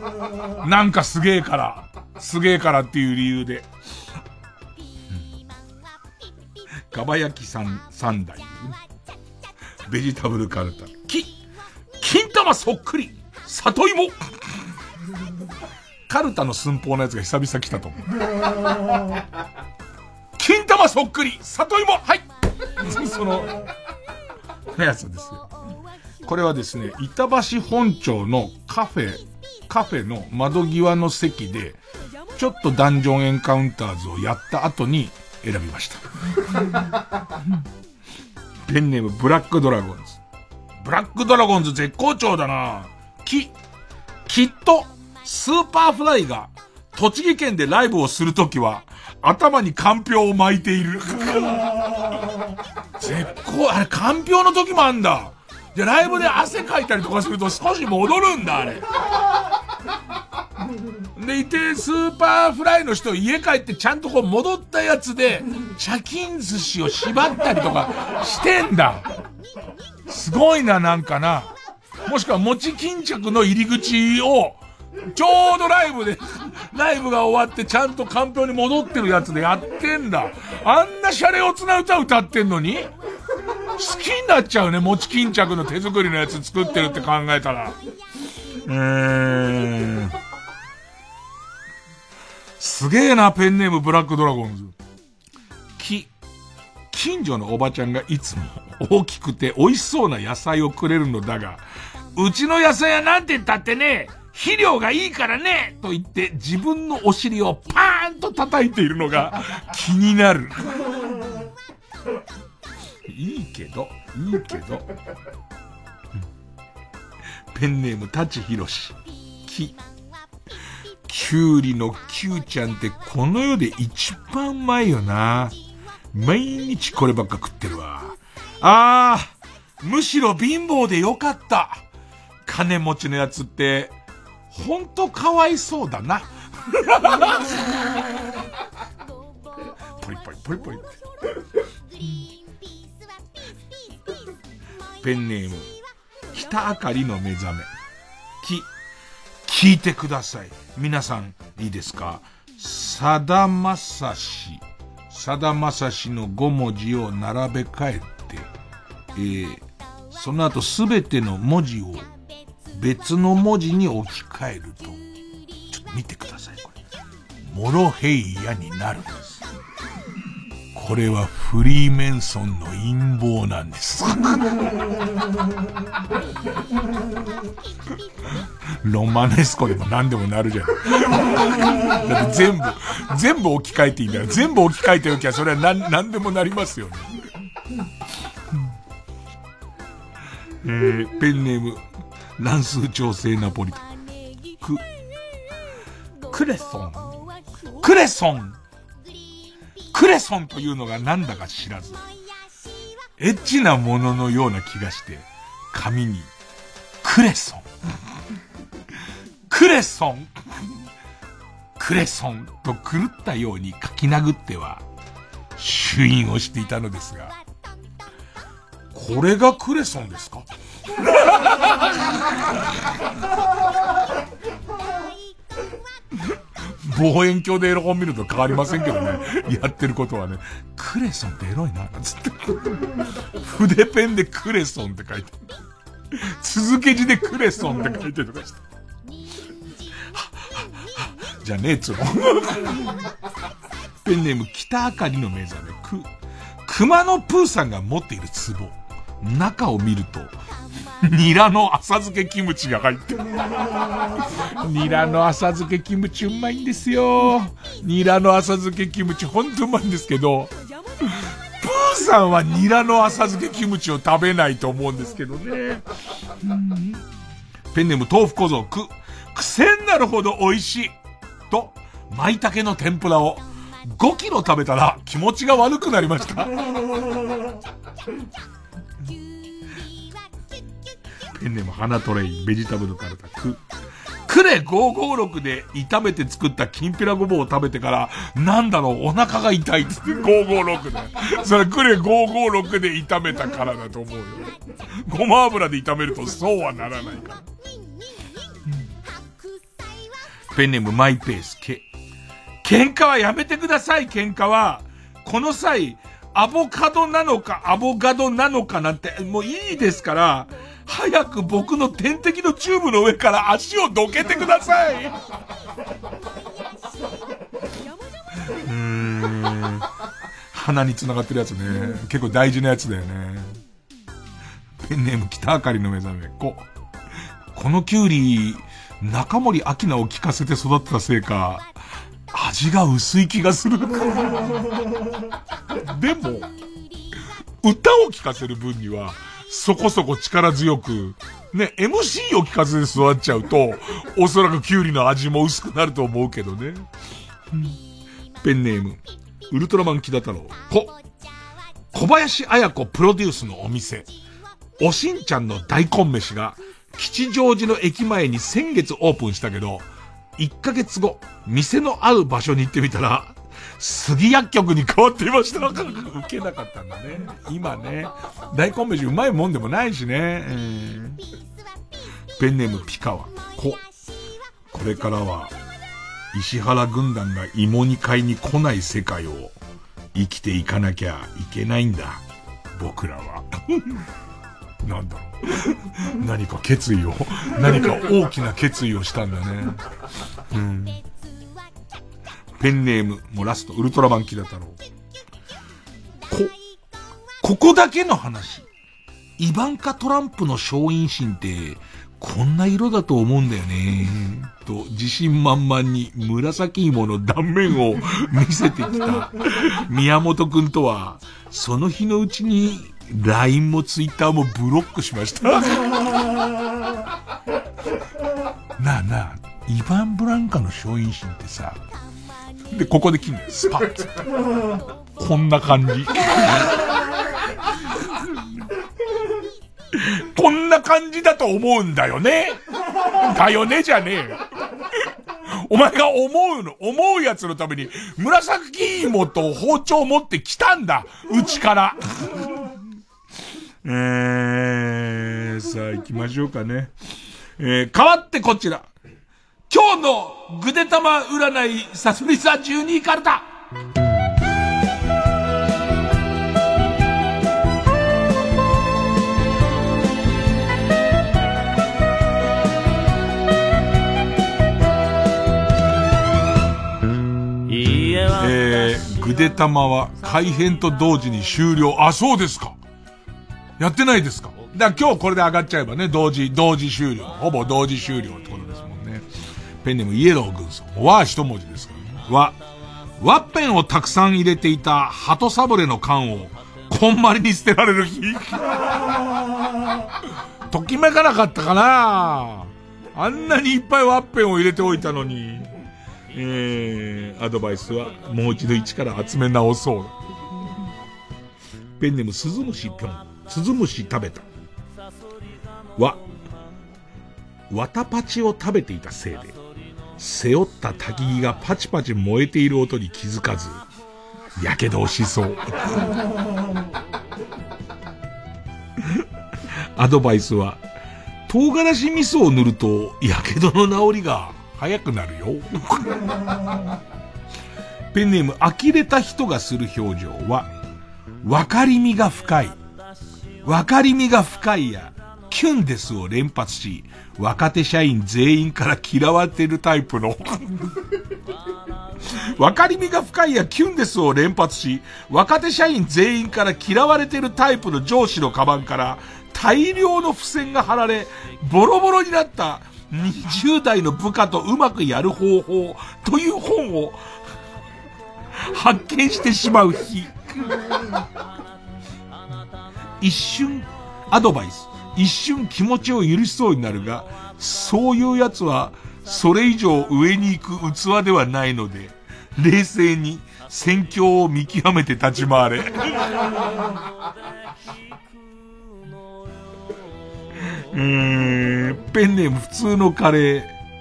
う。なんかすげえから。すげえからっていう理由で。かば焼き三、三代、ベジタブルカルタ。き、金玉そっくり里芋カルタの寸法のやつが久々来たと思う。金玉そっくり里芋はい [LAUGHS] その、やつですよ。これはですね、板橋本町のカフェ、カフェの窓際の席で、ちょっとダンジョンエンカウンターズをやった後に選びました。ペンネームブラックドラゴンズ。ブラックドラゴンズ絶好調だなき、きっと、スーパーフライが、栃木県でライブをするときは、頭にかんぴょうを巻いている。[LAUGHS] 絶好、あれ、かんぴょうの時もあんだ。じゃ、ライブで汗かいたりとかすると少し戻るんだ、あれ。でいて、スーパーフライの人家帰ってちゃんとこう戻ったやつで、茶巾寿司を縛ったりとかしてんだ。すごいな、なんかな。もしくは餅巾着の入り口を、ちょうどライブで、ライブが終わってちゃんと環境に戻ってるやつでやってんだ。あんなシャレオツな歌歌ってんのに？好きになっちゃうね、餅巾着の手作りのやつ作ってるって考えたら。うー。すげえな、ペンネームブラックドラゴンズ。き、近所のおばちゃんがいつも大きくて美味しそうな野菜をくれるのだが、うちの野菜はなんて言ったってね、肥料がいいからねと言って自分のお尻をパーンと叩いているのが [LAUGHS] 気になる。いいけど、いいけど。ペンネーム、舘ひろし。き。きゅうりのきゅうちゃんってこの世で一番うまいよな。毎日こればっか食ってるわ。ああ、むしろ貧乏でよかった。金持ちのやつって、ほんとかわいそうだな。ポリポリポリポリ。ペンネーム、北あかりの目覚め。き、聞いてください。皆さん、いいですか？さだまさし、さだまさしの5文字を並べ替えて、えー、その後すべての文字を別の文字に置き換えると、ちょっと見てください、これ。モロヘイヤになるんです。これはフリーメンソンの陰謀なんです。[LAUGHS] ロマネスコでも何でもなるじゃん。だって全部、全部置き換えていいんだよ。全部置き換えておきゃそれは何、何でもなりますよね。えー、ペンネーム、乱数調整ナポリタン。く、クレソン。クレソンクレソンというのがなんだか知らず、エッチなもののような気がして、紙に、クレソン。クレソン。クレソンと狂ったように書き殴っては、朱印をしていたのですが、これがクレソンですか？望遠鏡でエロ本見ると変わりませんけどね。やってることはね。クレソンってエロいな、つって。[LAUGHS] 筆ペンでクレソンって書いて続け字でクレソンって書いてとかして。じゃねえつの。ペンネーム北あかりの目覚め。く、熊野プーさんが持っている壺。中を見ると、ニラの浅漬けキムチが入ってる。ニラの浅漬けキムチうまいんですよ。ニラの浅漬けキムチほんとうまいんですけど、プーさんはニラの浅漬けキムチを食べないと思うんですけどね。ペンネーム豆腐小僧、く、癖になるほど美味しい。と、舞茸の天ぷらを5キロ食べたら気持ちが悪くなりました。ペンネーム花トレイン、ベジタブルカルタ、く。クレ556で炒めて作ったきんぴらごぼうを食べてから、なんだろう、お腹が痛いっつって556で。それクレ556で炒めたからだと思うよ。ごま油で炒めるとそうはならないから。ペンネームマイペース、け。喧嘩はやめてください、喧嘩は。この際、アボカドなのかアボガドなのかなんて、もういいですから、早く僕の点滴のチューブの上から足をどけてください。うーん。鼻に繋がってるやつね。結構大事なやつだよね。ペンネーム北あかりの目覚め。こ、このキュウリ、中森明菜を聞かせて育てたせいか、味が薄い気がする。[LAUGHS] でも、歌を聴かせる分には、そこそこ力強く、ね、MC を聞かせて育っちゃうと、おそらくキュウリの味も薄くなると思うけどね。ペンネーム、ウルトラマン木田太郎、こ、小林彩子プロデュースのお店、おしんちゃんの大根飯が、吉祥寺の駅前に先月オープンしたけど、1ヶ月後、店のある場所に行ってみたら、杉薬局に変わっていました。受けなかったんだね。今ね。大根飯うまいもんでもないしね。えー、ペンネームピカワ。こ。これからは、石原軍団が芋煮会に来ない世界を生きていかなきゃいけないんだ。僕らは。なんだろう。[LAUGHS] 何か決意を、何か大きな決意をしたんだね。うん。ペンネーム、もうラスト、ウルトラマンキラ太郎。こ、ここだけの話。イバンカ・トランプの勝因心って、こんな色だと思うんだよね。と、自信満々に紫芋の断面を見せてきた宮本くんとは、その日のうちに LINE も Twitter もブロックしました。[LAUGHS] なあなあ、イヴァン・ブランカの勝因心ってさ、で、ここで切るのよ。スパッこんな感じ。[LAUGHS] こんな感じだと思うんだよね。だよねじゃねえよ。お前が思うの、思うやつのために、紫芋と包丁持ってきたんだ。うちから。えー、さあ行きましょうかね。えー、変わってこちら。今日のぐでたま占い、さすみさ12位カルタ。えー、ぐでたまは改編と同時に終了。あ、そうですか。やってないですか？だから今日これで上がっちゃえばね、同時、同時終了。ほぼ同時終了ってことですもんね。ペンネームイエロー軍曹。は一文字ですからね。は、ワッペンをたくさん入れていた鳩サブレの缶を、こんまりに捨てられる日。[LAUGHS] ときめかなかったかなあんなにいっぱいワッペンを入れておいたのに。えー、アドバイスは、もう一度一から集め直そう。ペンネームスズムシぴょん。スズムシ食べた。は、わたパチを食べていたせいで、背負った焚き木がパチパチ燃えている音に気づかず、やけどをしそう。アドバイスは、唐辛子味噌を塗ると、やけどの治りが早くなるよ。ペンネーム、呆れた人がする表情は、分かりみが深い。分かりみが深いや、キュンですを連発し、若手社員全員から嫌われてるタイプの [LAUGHS] 分かりみが深いやキュンですを連発し、若手社員全員から嫌われてるタイプの上司のカバンから大量の付箋が貼られ、ボロボロになった20代の部下とうまくやる方法という本を発見してしまう日。[LAUGHS] 一瞬、アドバイス。一瞬気持ちを許しそうになるが、そういう奴は、それ以上上に行く器ではないので、冷静に戦況を見極めて立ち回れ。え [LAUGHS] ー、ペンネーム普通のカレ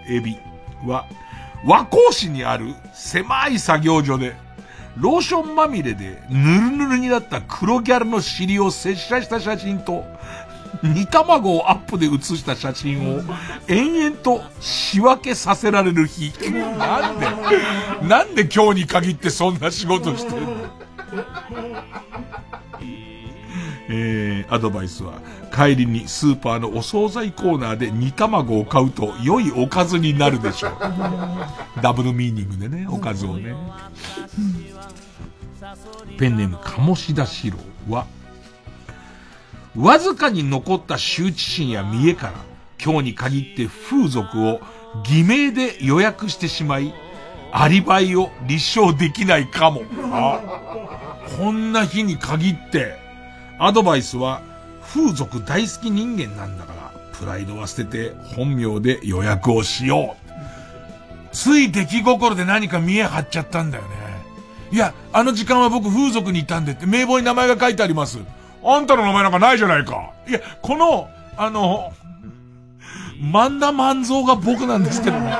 ーエビは、和光市にある狭い作業所で、ローションまみれでぬるぬるになった黒ギャルの尻を接写した写真と、煮卵をアップで写した写真を延々と仕分けさせられる日。なんで、なんで今日に限ってそんな仕事してんの？えー、アドバイスは、帰りにスーパーのお惣菜コーナーで煮卵を買うと良いおかずになるでしょう。ダブルミーニングでね、おかずをね。ペンネーム、鴨志田四郎は、わずかに残った羞恥心や見栄から、今日に限って風俗を偽名で予約してしまい、アリバイを立証できないかも。あ、こんな日に限って、アドバイスは、風俗大好き人間なんだから、プライドは捨てて本名で予約をしよう。つい出来心で何か見え張っちゃったんだよね。いや、あの時間は僕風俗にいたんでって名簿に名前が書いてあります。あんたの名前なんかないじゃないか。いや、この、あの、万田万蔵が僕なんですけどね。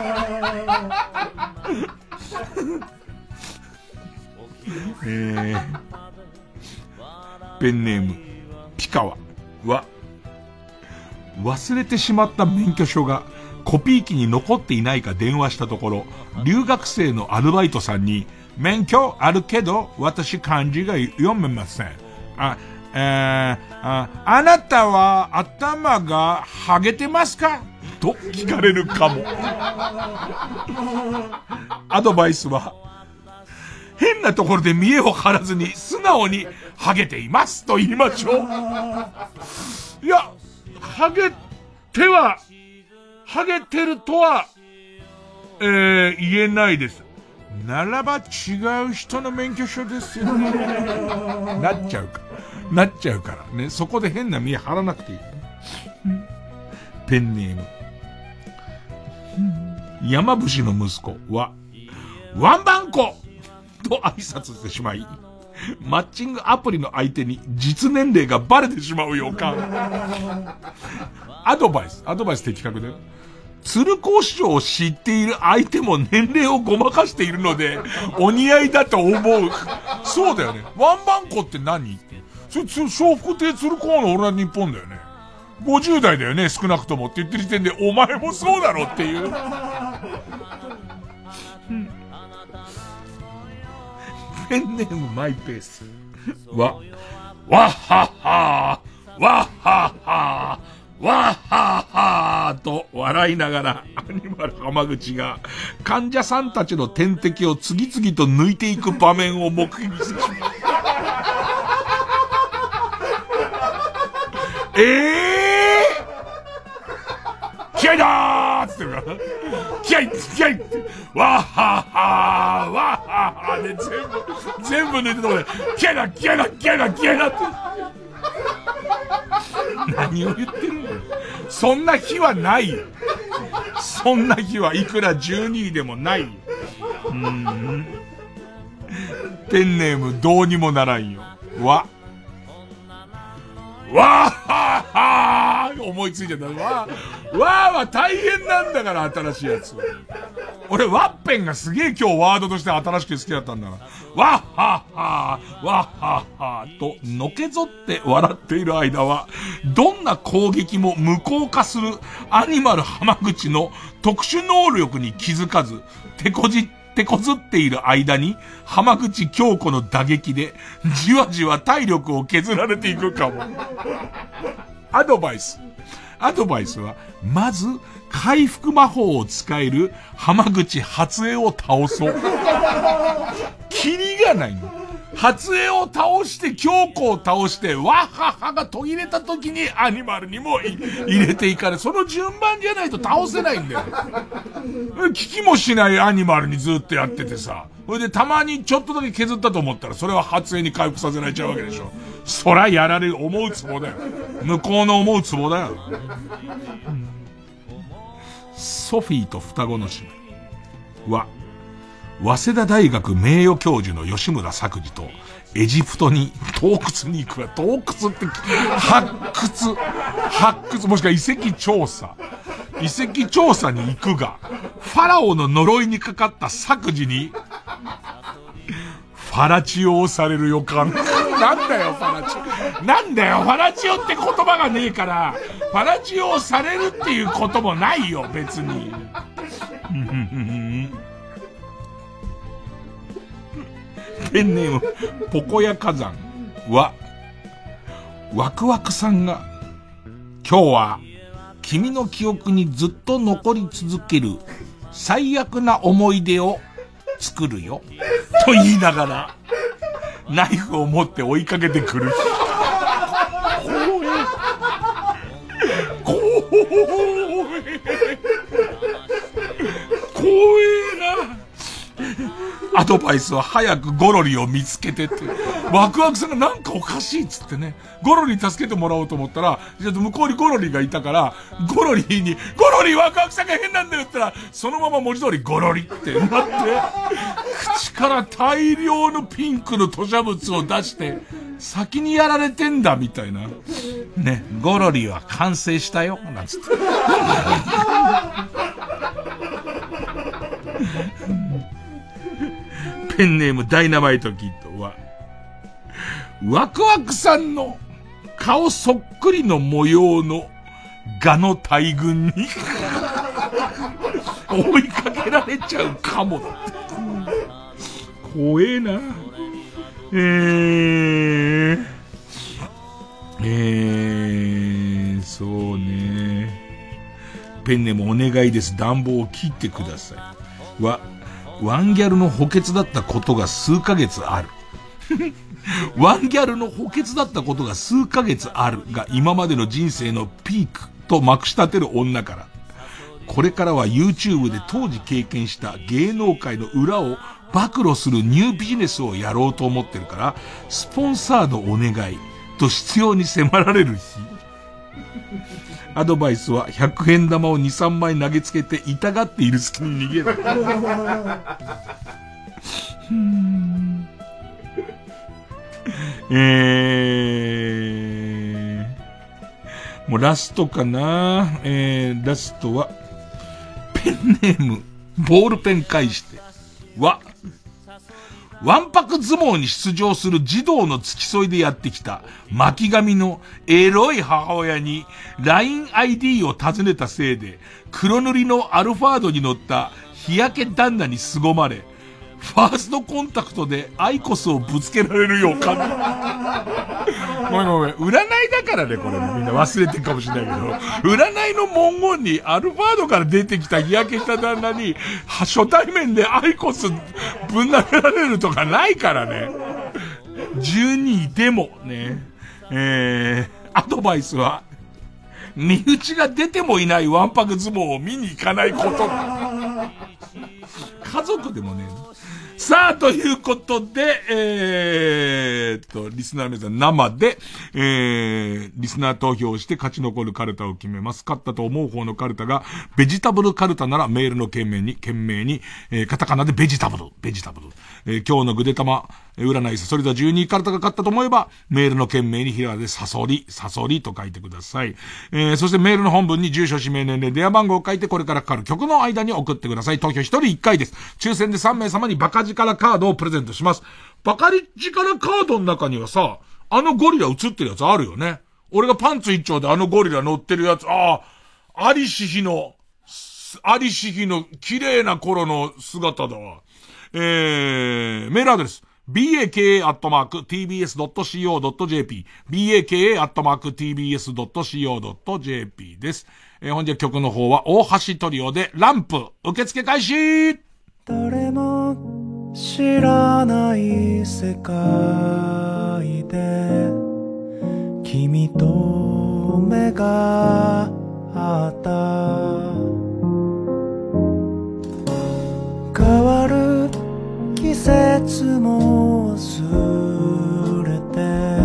えー、ペンネーム、ピカワは、忘れてしまった免許証がコピー機に残っていないか電話したところ、留学生のアルバイトさんに、免許あるけど、私漢字が読めません。あ、えー、あ、あなたは頭がハゲてますか？と聞かれるかも。アドバイスは、変なところで見栄を張らずに素直にハゲていますと言いましょう。いや、ハゲては、ハゲてるとは、えー、言えないです。ならば違う人の免許証ですよね。なっちゃうか。なっちゃうからね。そこで変な見張らなくていい。ペンネーム。山伏の息子は、ワンバンコと挨拶してしまい、マッチングアプリの相手に実年齢がバレてしまう予感。アドバイス、アドバイス的確だよ。鶴光師匠を知っている相手も年齢をごまかしているので、お似合いだと思う。そうだよね。ワンバンコって何？それ、笑福亭鶴光の俺は日本だよね。50代だよね、少なくともって言ってる時点で、お前もそうだろっていう。ペンネームマイペースは、わっはっはー、わっはっはー、わっはっはーと笑いながら、アニマル浜口が患者さんたちの点滴を次々と抜いていく場面を目撃する。ええー、気合だーっつってるから。気合気合わっはっはーわっはっはーで全部、全部抜いたとこで、気合だ気合だ気合だ気合だって。何を言ってるんだよ。そんな日はないよ。そんな日はいくら12位でもないよ。うん。ペンネームどうにもならんよ。わ。わーははー思いついちゃった。わー、わーは大変なんだから新しいやつ。俺、ワッペンがすげえ今日ワードとして新しく好きだったんだから。わっはっはー、わっはっはーと、のけぞって笑っている間は、どんな攻撃も無効化するアニマル浜口の特殊能力に気づかず、手こじって手こずっている間に、浜口京子の打撃で、じわじわ体力を削られていくかも。アドバイス。アドバイスは、まず、回復魔法を使える浜口初江を倒そう。[LAUGHS] キリがないの。初江を倒して、京子を倒して、わははが途切れた時にアニマルにも入れていかれ、その順番じゃないと倒せないんだよ。聞きもしないアニマルにずっとやっててさ。それでたまにちょっとだけ削ったと思ったら、それは初江に回復させられちゃうわけでしょ。そらやられる、思うツボだよ。向こうの思うツボだよ。ソフィーと双子の姉妹は、早稲田大学名誉教授の吉村作治と、エジプトに洞窟に行くわ。洞窟って、発掘、発掘、もしくは遺跡調査。遺跡調査に行くが、ファラオの呪いにかかった作事に、ファラチオをされる予感。なんだよ、ファラチオ。なんだよ、ファラチオって言葉がねえから、ファラチオをされるっていうこともないよ、別に。ペンネーム、ポコヤ火山は、ワクワクさんが、今日は、君の記憶にずっと残り続ける最悪な思い出を作るよ。と言いながら、ナイフを持って追いかけてくる。怖え。怖え。怖えな。アドバイスは早くゴロリを見つけてって。ワクワクさんがなんかおかしいっつってね。ゴロリ助けてもらおうと思ったら、ちょっと向こうにゴロリがいたから、ゴロリに、ゴロリワクワクさんが変なんだよって言ったら、そのまま文字通りゴロリってなって、口から大量のピンクの吐砂物を出して、先にやられてんだみたいな。ね、ゴロリは完成したよ、なんつって。ペンネームダイナマイトキッドは、ワクワクさんの顔そっくりの模様のガの大群に追いかけられちゃうかもって。怖えな。えー、えー、そうね。ペンネームお願いです。暖房を切ってください。は、ワンギャルの補欠だったことが数ヶ月ある。[LAUGHS] ワンギャルの補欠だったことが数ヶ月あるが今までの人生のピークとまくし立てる女から、これからは YouTube で当時経験した芸能界の裏を暴露するニュービジネスをやろうと思ってるから、スポンサードお願いと必要に迫られる日。アドバイスは100円玉を2、3枚投げつけて痛がっている隙に逃げる。[LAUGHS] えー、もうラストかなえー、ラストは、ペンネーム、ボールペン返して、は、わんぱく相撲に出場する児童の付き添いでやってきた巻紙のエロい母親に LINEID を尋ねたせいで黒塗りのアルファードに乗った日焼け旦那に凄まれ、ファーストコンタクトでアイコスをぶつけられる予感。ごめんごめん。占いだからね、これ。みんな忘れてるかもしれないけど。占いの文言にアルファードから出てきた日焼けした旦那に、初対面でアイコスぶん投げられるとかないからね。12位でもね。えー、アドバイスは、身内が出てもいないわんぱく相撲を見に行かないこと。家族でもね。さあ、ということで、えー、と、リスナーの皆さん生で、えー、リスナー投票して勝ち残るカルタを決めます。勝ったと思う方のカルタが、ベジタブルカルタならメールの件名に、件名に、えー、カタカナでベジタブル、ベジタブル。えー、今日のぐでたま、占いサソリ座12カルタが勝ったと思えば、メールの件名にひらでサソリ、サソリと書いてください。えー、そしてメールの本文に住所、氏名、年齢、電話番号を書いてこれからかかる曲の間に送ってください。投票1人1回です。抽選で3名様にバカ力カードをプレゼントします。バカ力カードの中にはさ、あのゴリラ映ってるやつあるよね。俺がパンツ一丁であのゴリラ乗ってるやつ、ああ、アリシヒの、アリシヒの綺麗な頃の姿だわ。えー、メールアドレス。baka.tbs.co.jp baka.tbs.co.jp です。えー、本日曲の方は大橋トリオでランプ受付開始誰も知らない世界で君と目が合った変わる季節も忘れて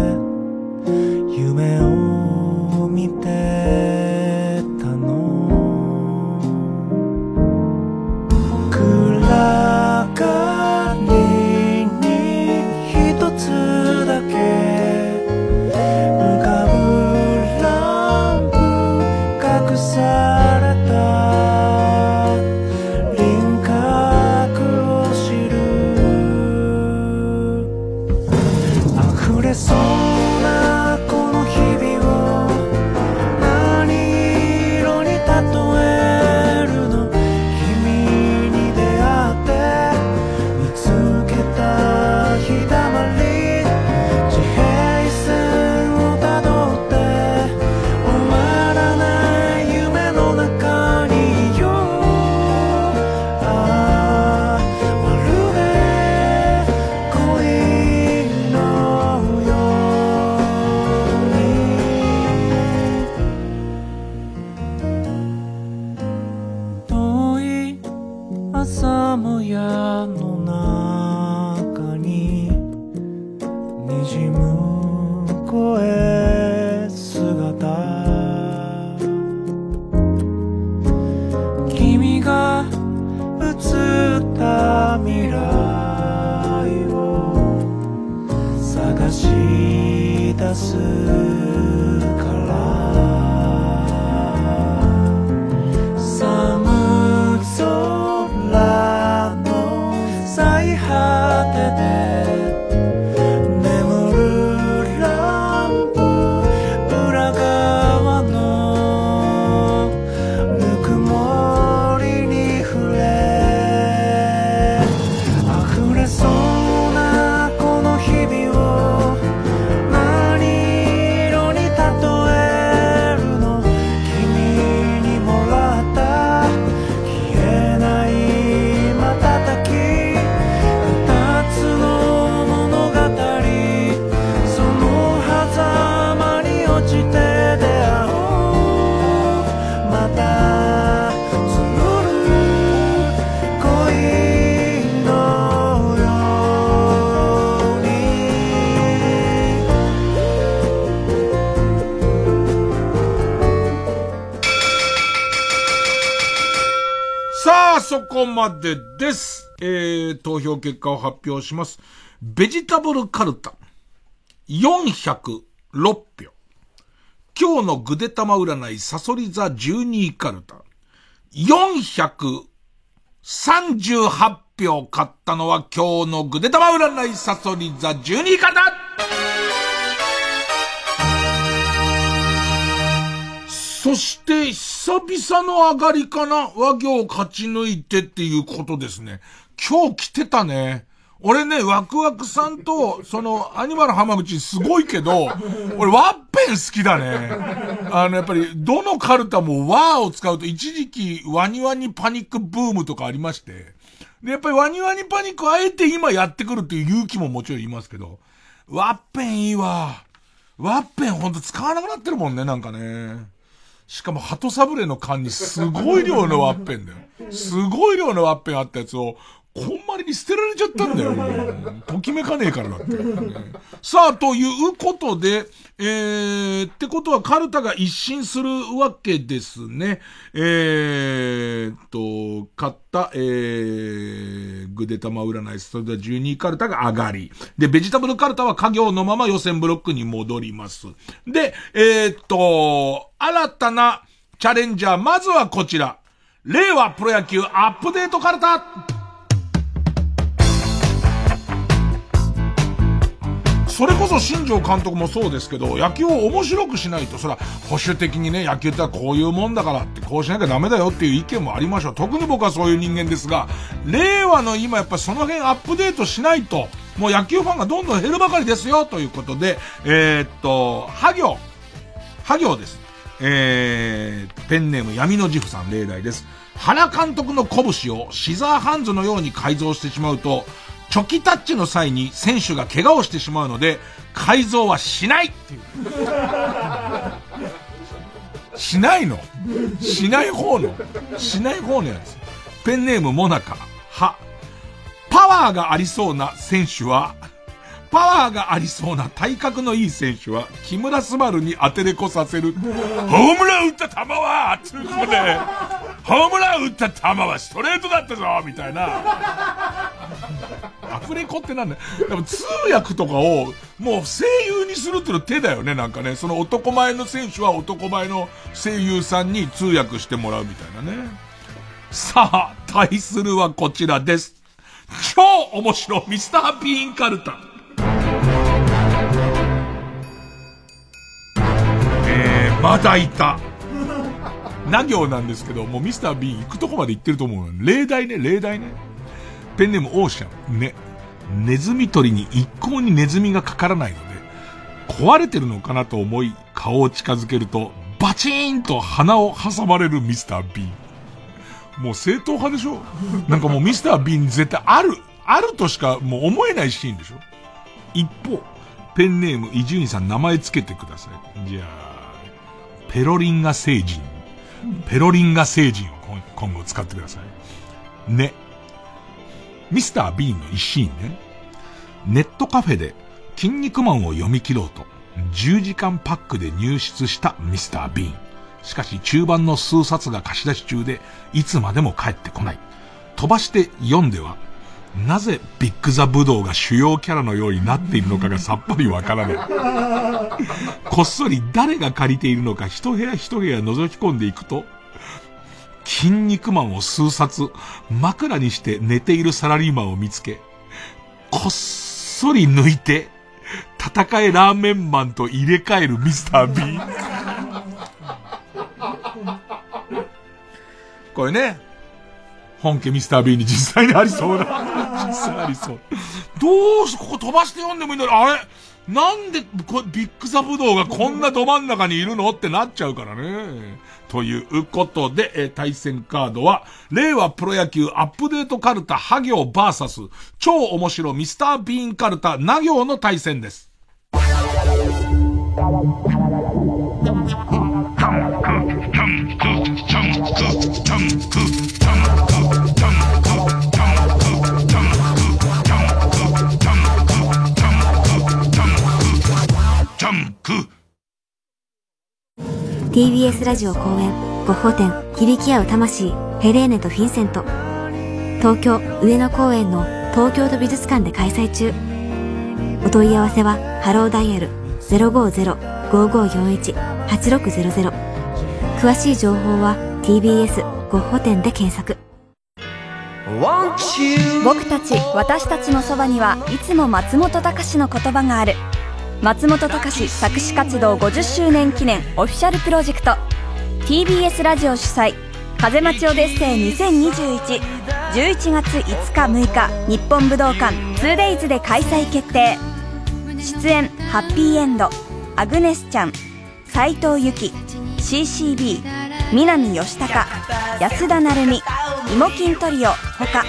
こまでです。えー、投票結果を発表します。ベジタブルカルタ、406票。今日のぐでたま占い、サソリ座12カルタ、438票買ったのは今日のぐでたま占い、サソリ座12カルタそして、久々の上がりかな和行を勝ち抜いてっていうことですね。今日来てたね。俺ね、ワクワクさんと、その、アニマル浜口すごいけど、[LAUGHS] 俺ワッペン好きだね。あの、やっぱり、どのカルタもワーを使うと一時期ワニワニパニックブームとかありまして。で、やっぱりワニワニパニックあえて今やってくるっていう勇気ももちろんいますけど、ワッペンいいわ。ワッペンほんと使わなくなってるもんね、なんかね。しかも、鳩サブレの缶にすごい量のワッペンだよ。すごい量のワッペンあったやつを、こんまに捨てられちゃったんだよ。もうときめかねえからだって。さあ、ということで、えー、ってことはカルタが一新するわけですね。えーと、買った、えー、ぐでたま占い、それでは12カルタが上がり。で、ベジタブルカルタは家業のまま予選ブロックに戻ります。で、えーと、新たなチャレンジャー、まずはこちら。令和プロ野球アップデートカルタそれこそ新庄監督もそうですけど、野球を面白くしないと、それは保守的にね、野球ってはこういうもんだからって、こうしなきゃダメだよっていう意見もありましょう。特に僕はそういう人間ですが、令和の今やっぱその辺アップデートしないと、もう野球ファンがどんどん減るばかりですよ、ということで、えー、っと、ハ行、ハ行です。えー、ペンネーム闇のジフさん例題です。原監督の拳をシザーハンズのように改造してしまうと、チョキタッチの際に選手が怪我をしてしまうので、改造はしないっていう。しないの？しない方の？しない方のやつ。ペンネームモナカ。は。パワーがありそうな選手は、パワーがありそうな体格のいい選手は、木村昴に当てれこさせる。ホームラン打った球は、つうことで、ホームラン打った球はストレートだったぞみたいな。アフレコってなんだ？よ。でも通訳とかを、もう声優にするっての手だよね、なんかね。その男前の選手は男前の声優さんに通訳してもらうみたいなね。さあ、対するはこちらです。超面白いミスター・ビーン・カルタ。えー、まだいた。な行なんですけど、もうミスター・ビーン行くとこまで行ってると思う。例題ね、例題ね。ペンネームオーシャン。ね。ネズミ捕りに一向にネズミがかからないので、壊れてるのかなと思い、顔を近づけると、バチーンと鼻を挟まれるミスター・ビーン。もう正統派でしょ？[LAUGHS] なんかもうミスター・ビーン絶対ある、あるとしかもう思えないシーンでしょ？一方、ペンネーム伊集院さん名前つけてください。じゃあ、ペロリンガ星人。ペロリンガ星人を今今後使ってください。ね。ミスター・ビーンの一シーンね。ネットカフェで筋肉マンを読み切ろうと、10時間パックで入室したミスター・ビーン。しかし中盤の数冊が貸し出し中で、いつまでも帰ってこない。飛ばして読んでは、なぜビッグザブドウが主要キャラのようになっているのかがさっぱりわからない。こっそり誰が借りているのか一部屋一部屋覗き込んでいくと、筋肉マンを数冊枕にして寝ているサラリーマンを見つけ、こっそり抜いて、戦えラーメンマンと入れ替えるミスター B。[LAUGHS] これね、本家ミスター B に実際にありそうな。実際ありそう。どうし、ここ飛ばして読んでもいいのに、あれなんで、こビッグザブドウがこんなど真ん中にいるの？ってなっちゃうからね。ということで、え対戦カードは、令和プロ野球アップデートカルタハ行バーサス、超面白ミスタービーンカルタナ行の対戦です。TBS ラジオ公演ゴッホ展響き合う魂ヘレーネとフィンセント。東京上野公園の東京都美術館で開催中。お問い合わせはハローダイヤル050-5541-8600詳しい情報は TBS ゴッホ展で検索。僕たち私たちのそばにはいつも松本隆の言葉がある。松本隆作詞活動50周年記念オフィシャルプロジェクト。TBS ラジオ主催風待ちオデッセイ2021 11月5日6日日本武道館 2days で開催決定。出演ハッピーエンドアグネスちゃん斎藤由貴 CCB 南吉高安田成美イモキントリオ他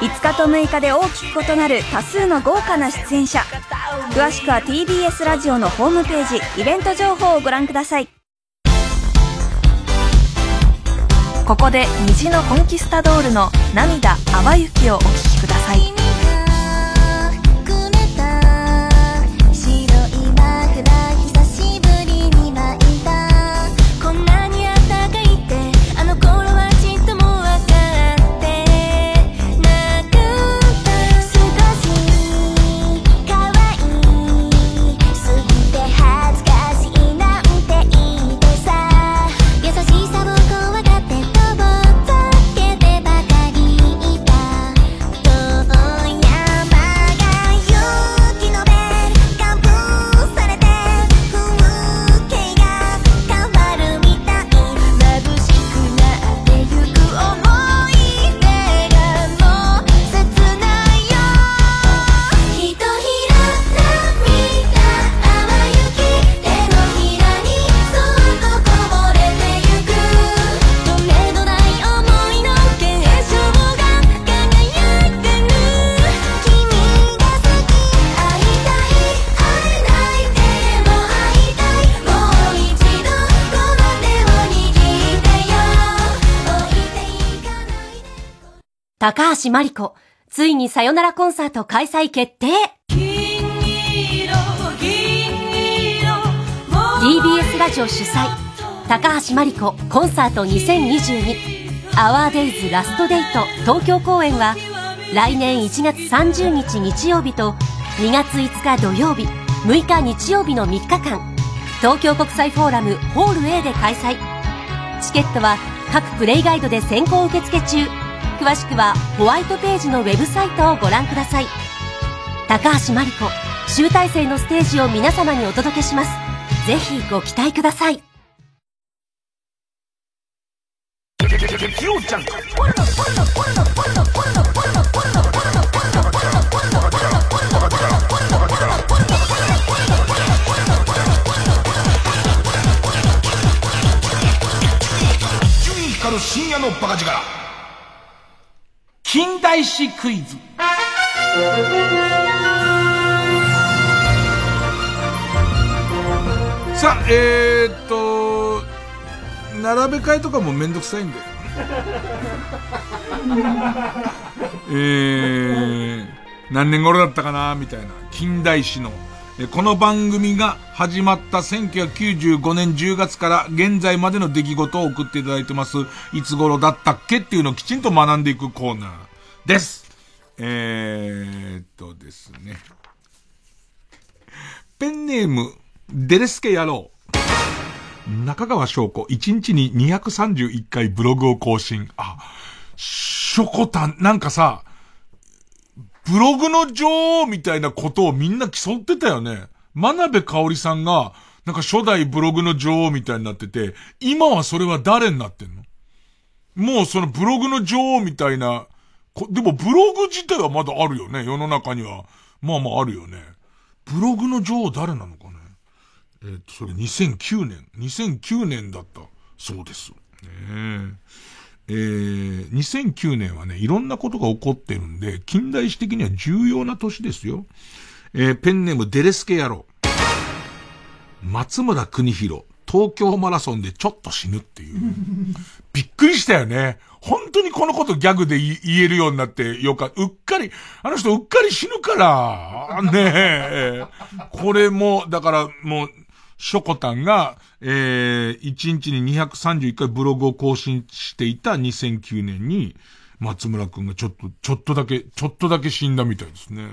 5日と6日で大きく異なる多数の豪華な出演者。詳しくは TBS ラジオのホームページイベント情報をご覧ください。ここで虹のコンキスタドールの涙淡雪をお聴きください。橋真理子、ついにさよならコンサート開催決定 !TBS ラジオ主催、高橋真理子コンサート2022アワーデイズラストデート東京公演は来年1月30日日曜日と2月5日土曜日、6日日曜日の3日間、東京国際フォーラムホール A で開催。チケットは各プレイガイドで先行受付中。詳しくはホワイトページのウェブサイトをご覧ください。高橋真理子集大成のステージを皆様にお届けします。ぜひご期待ください。深夜のバカ力。近代史クイズ。さあ、えー、っと、並べ替えとかもめんどくさいんで。[LAUGHS] えー、何年頃だったかなみたいな。近代史の。この番組が始まった1995年10月から現在までの出来事を送っていただいてます。いつ頃だったっけっていうのをきちんと学んでいくコーナーです。えーっとですね。ペンネーム、デレスケ野郎。中川翔子、1日に231回ブログを更新。あ、しょこたん、なんかさ、ブログの女王みたいなことをみんな競ってたよね。真鍋かおりさんが、なんか初代ブログの女王みたいになってて、今はそれは誰になってんの？もうそのブログの女王みたいな、でもブログ自体はまだあるよね、世の中には。まあまああるよね。ブログの女王誰なのかね？え、っと、それ2009年。2009年だった。そうです。ねえー、2009年はね、いろんなことが起こってるんで、近代史的には重要な年ですよ。えー、ペンネームデレスケ野郎。松村邦弘、東京マラソンでちょっと死ぬっていう。びっくりしたよね。本当にこのことギャグで言えるようになってよかうっかり、あの人うっかり死ぬから、ねえ。これも、だからもう、ショコタンが、えー、1日に231回ブログを更新していた2009年に、松村くんがちょっと、ちょっとだけ、ちょっとだけ死んだみたいですね。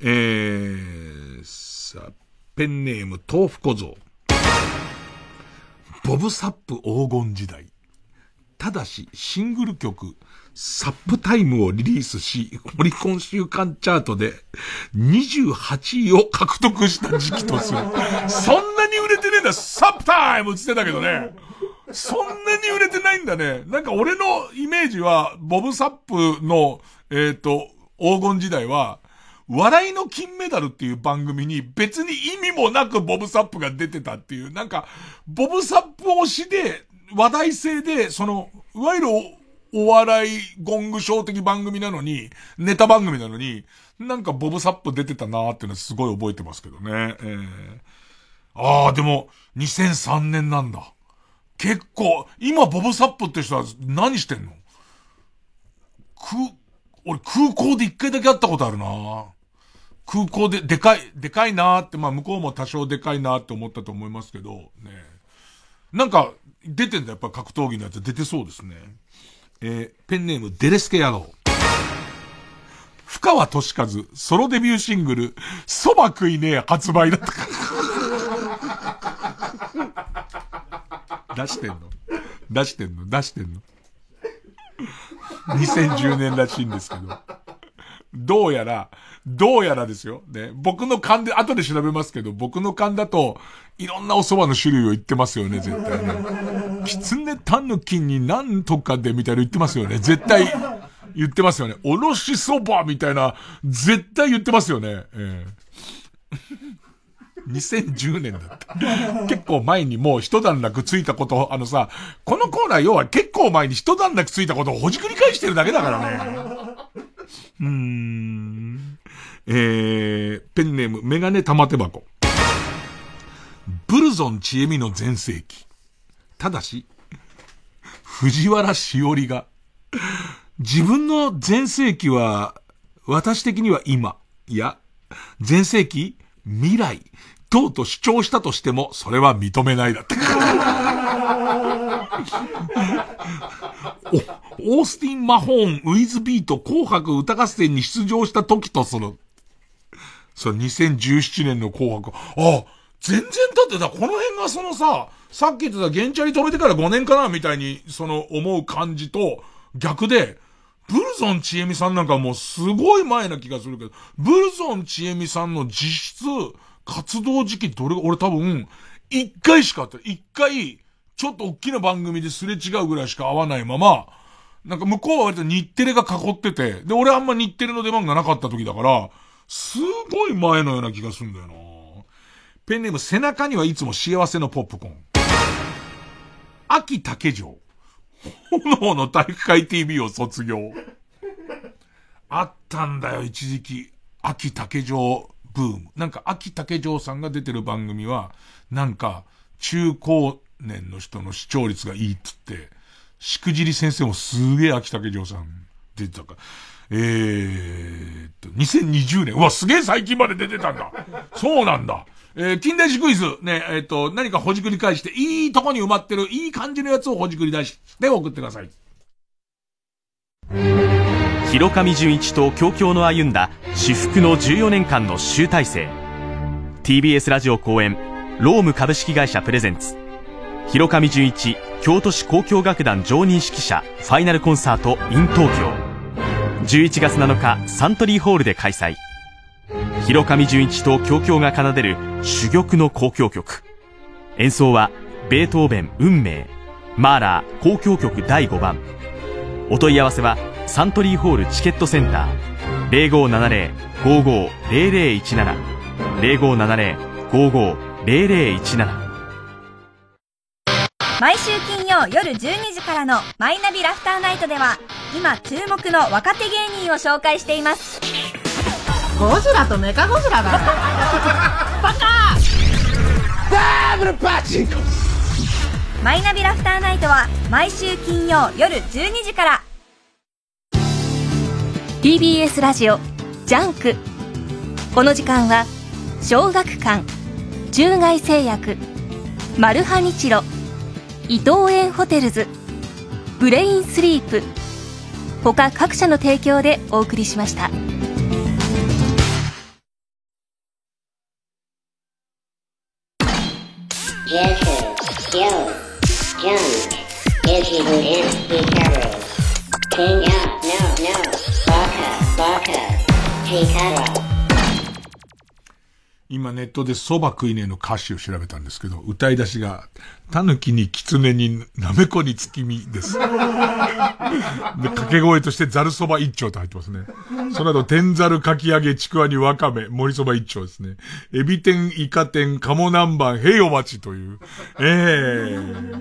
えー、さあ、ペンネーム豆腐小僧。ボブサップ黄金時代。ただし、シングル曲、サップタイムをリリースし、オリコン週間チャートで28位を獲得した時期とする。そんなに売れてねえんだ、サップタイムって言ってたけどね。そんなに売れてないんだね。なんか俺のイメージは、ボブサップの、えっ、ー、と、黄金時代は、笑いの金メダルっていう番組に別に意味もなくボブサップが出てたっていう、なんか、ボブサップ推しで、話題性で、その、いわゆるお笑いゴングショー的番組なのに、ネタ番組なのに、なんかボブサップ出てたなーっていうのはすごい覚えてますけどね。えー、ああ、でも、2003年なんだ。結構、今ボブサップって人は何してんの？空、俺空港で一回だけ会ったことあるな空港で、でかい、でかいなーって、まあ向こうも多少でかいなーって思ったと思いますけど、ね。なんか、出てんだ、やっぱ格闘技のやつ出てそうですね。えー、ペンネームデレスケ野郎。深川俊和、ソロデビューシングル、そば食いねえ発売だった。出してんの？出してんの？出してんの ?2010 年らしいんですけど。どうやら、どうやらですよ。ね。僕の勘で、後で調べますけど、僕の勘だと、いろんなお蕎麦の種類を言ってますよね、絶対ね。きつねたぬきになんとかでみたいな言ってますよね。絶対言ってますよね。おろし蕎麦みたいな、絶対言ってますよね。えー、2010年だった。結構前にもう一段落ついたこと、あのさ、このコーナー要は結構前に一段落ついたことをほじくり返してるだけだからね。うん。えー、ペンネーム、メガネ玉手箱。ブルゾンちえみの全盛期。ただし、藤原しおりが、自分の全盛期は、私的には今、いや、全盛期未来、とうと主張したとしても、それは認めないだって。[LAUGHS] オースティン・マホーン、ウィズ・ビート、紅白歌合戦に出場した時とする。それ2017年の紅白。あ、全然だってだ、この辺がそのさ、さっき言ってたゲンチャリ止めてから5年かなみたいに、その思う感じと逆で、ブルゾンちえみさんなんかもうすごい前な気がするけど、ブルゾンちえみさんの実質活動時期どれ、俺多分、一回しかあった。一回、ちょっと大きな番組ですれ違うぐらいしか会わないまま、なんか向こうは割と日テレが囲ってて、で、俺あんま日テレの出番がなかった時だから、すごい前のような気がするんだよな。ペンネーム背中にはいつも幸せのポップコーン。秋竹城。炎の体育会 TV を卒業。あったんだよ、一時期。秋竹城ブーム。なんか、秋竹城さんが出てる番組は、なんか、中高年の人の視聴率がいいっつって、しくじり先生もすげえ秋竹城さん出てたか。えーっと、2020年。うわ、すげえ最近まで出てたんだ。そうなんだ。えー、近代史クイズ、ね、えっ、と、何かほじくり返して、いいとこに埋まってる、いい感じのやつをほじくり出して送ってください。広上純一と京京の歩んだ至福の14年間の集大成 TBS ラジオ公演ローム株式会社プレゼンツ広上純一京都市交響楽団常任指揮者ファイナルコンサート in 東京。11月7日サントリーホールで開催。広上純一と京京が奏でる珠玉の交響曲。演奏はベートーベン運命。マーラー交響曲第5番。お問い合わせはサントリーホールチケットセンター。0570-550017 0570-550017毎週金曜夜12時からの「マイナビラフターナイト」では今注目の若手芸人を紹介しています。ゴジラとメカゴジラが [LAUGHS] バカ！ダブルパチンコ。マイナビラフターナイトは毎週金曜夜12時から。TBS ラジオジャンク。この時間は小学館中外製薬マルハニチロ伊藤園ホテルズブレインスリープ他各社の提供でお送りしました。今ネットで蕎麦食いねえの歌詞を調べたんですけど、歌い出しが、タヌキに狐になめこに月見です。[LAUGHS] で、掛け声としてざる蕎麦一丁と入ってますね。その後、天ざるかき揚げ、ちくわにわかめ、盛り蕎麦一丁ですね。エビ天、イカ天、鴨南蛮、平お待ちという。ええー、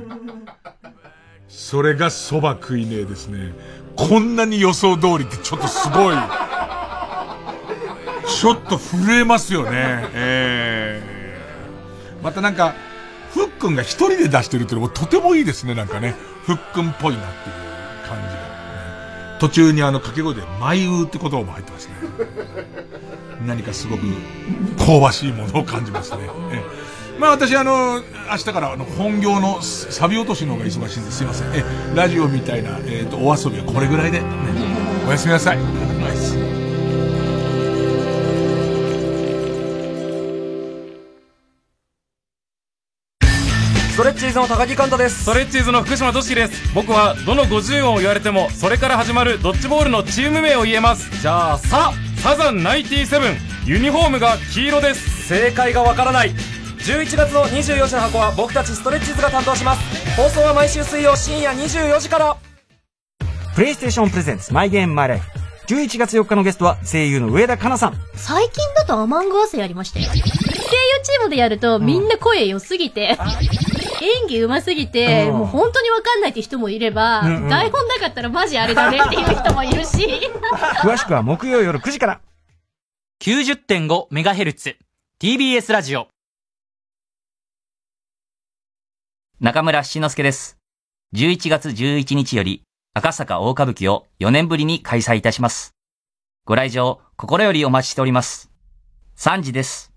それが蕎麦食いねえですね。こんなに予想通りってちょっとすごい。ちょっと震えますよね。えー、またなんか、ふっくんが一人で出してるってのもとてもいいですね、なんかね。ふっくんっぽいなっていう感じが、ね。途中にあの掛け声で、舞うって言葉も入ってますね。何かすごく香ばしいものを感じますね。えまあ私あの、明日からあの本業のサビ落としの方が忙しいんですいません。え、ラジオみたいな、えっ、ー、と、お遊びはこれぐらいで、ね、おやすみなさい。ストレーズの高木寛太です。ストレッチーズの福島俊樹です。僕はどの50音を言われてもそれから始まるドッジボールのチーム名を言えます。じゃあさサザン97ユニフォームが黄色です。正解がわからない。11月の24時の箱は僕たちストレッチーズが担当します。放送は毎週水曜深夜24時から。プレイステーションプレゼンツマイゲームマイライフ11月4日のゲストは声優の上田香奈さん。最近だとアマングアスやりましたよ。声優チームでやるとみんな声良すぎて、演技上手すぎて、もう本当にわかんないって人もいれば、うんうん、台本なかったらマジあれだねっていう人もいるし。[LAUGHS] 詳しくは木曜夜9時から。90.5MHz TBS ラジオ。中村七之助です。11月11日より赤坂大歌舞伎を4年ぶりに開催いたします。ご来場心よりお待ちしております。3時です。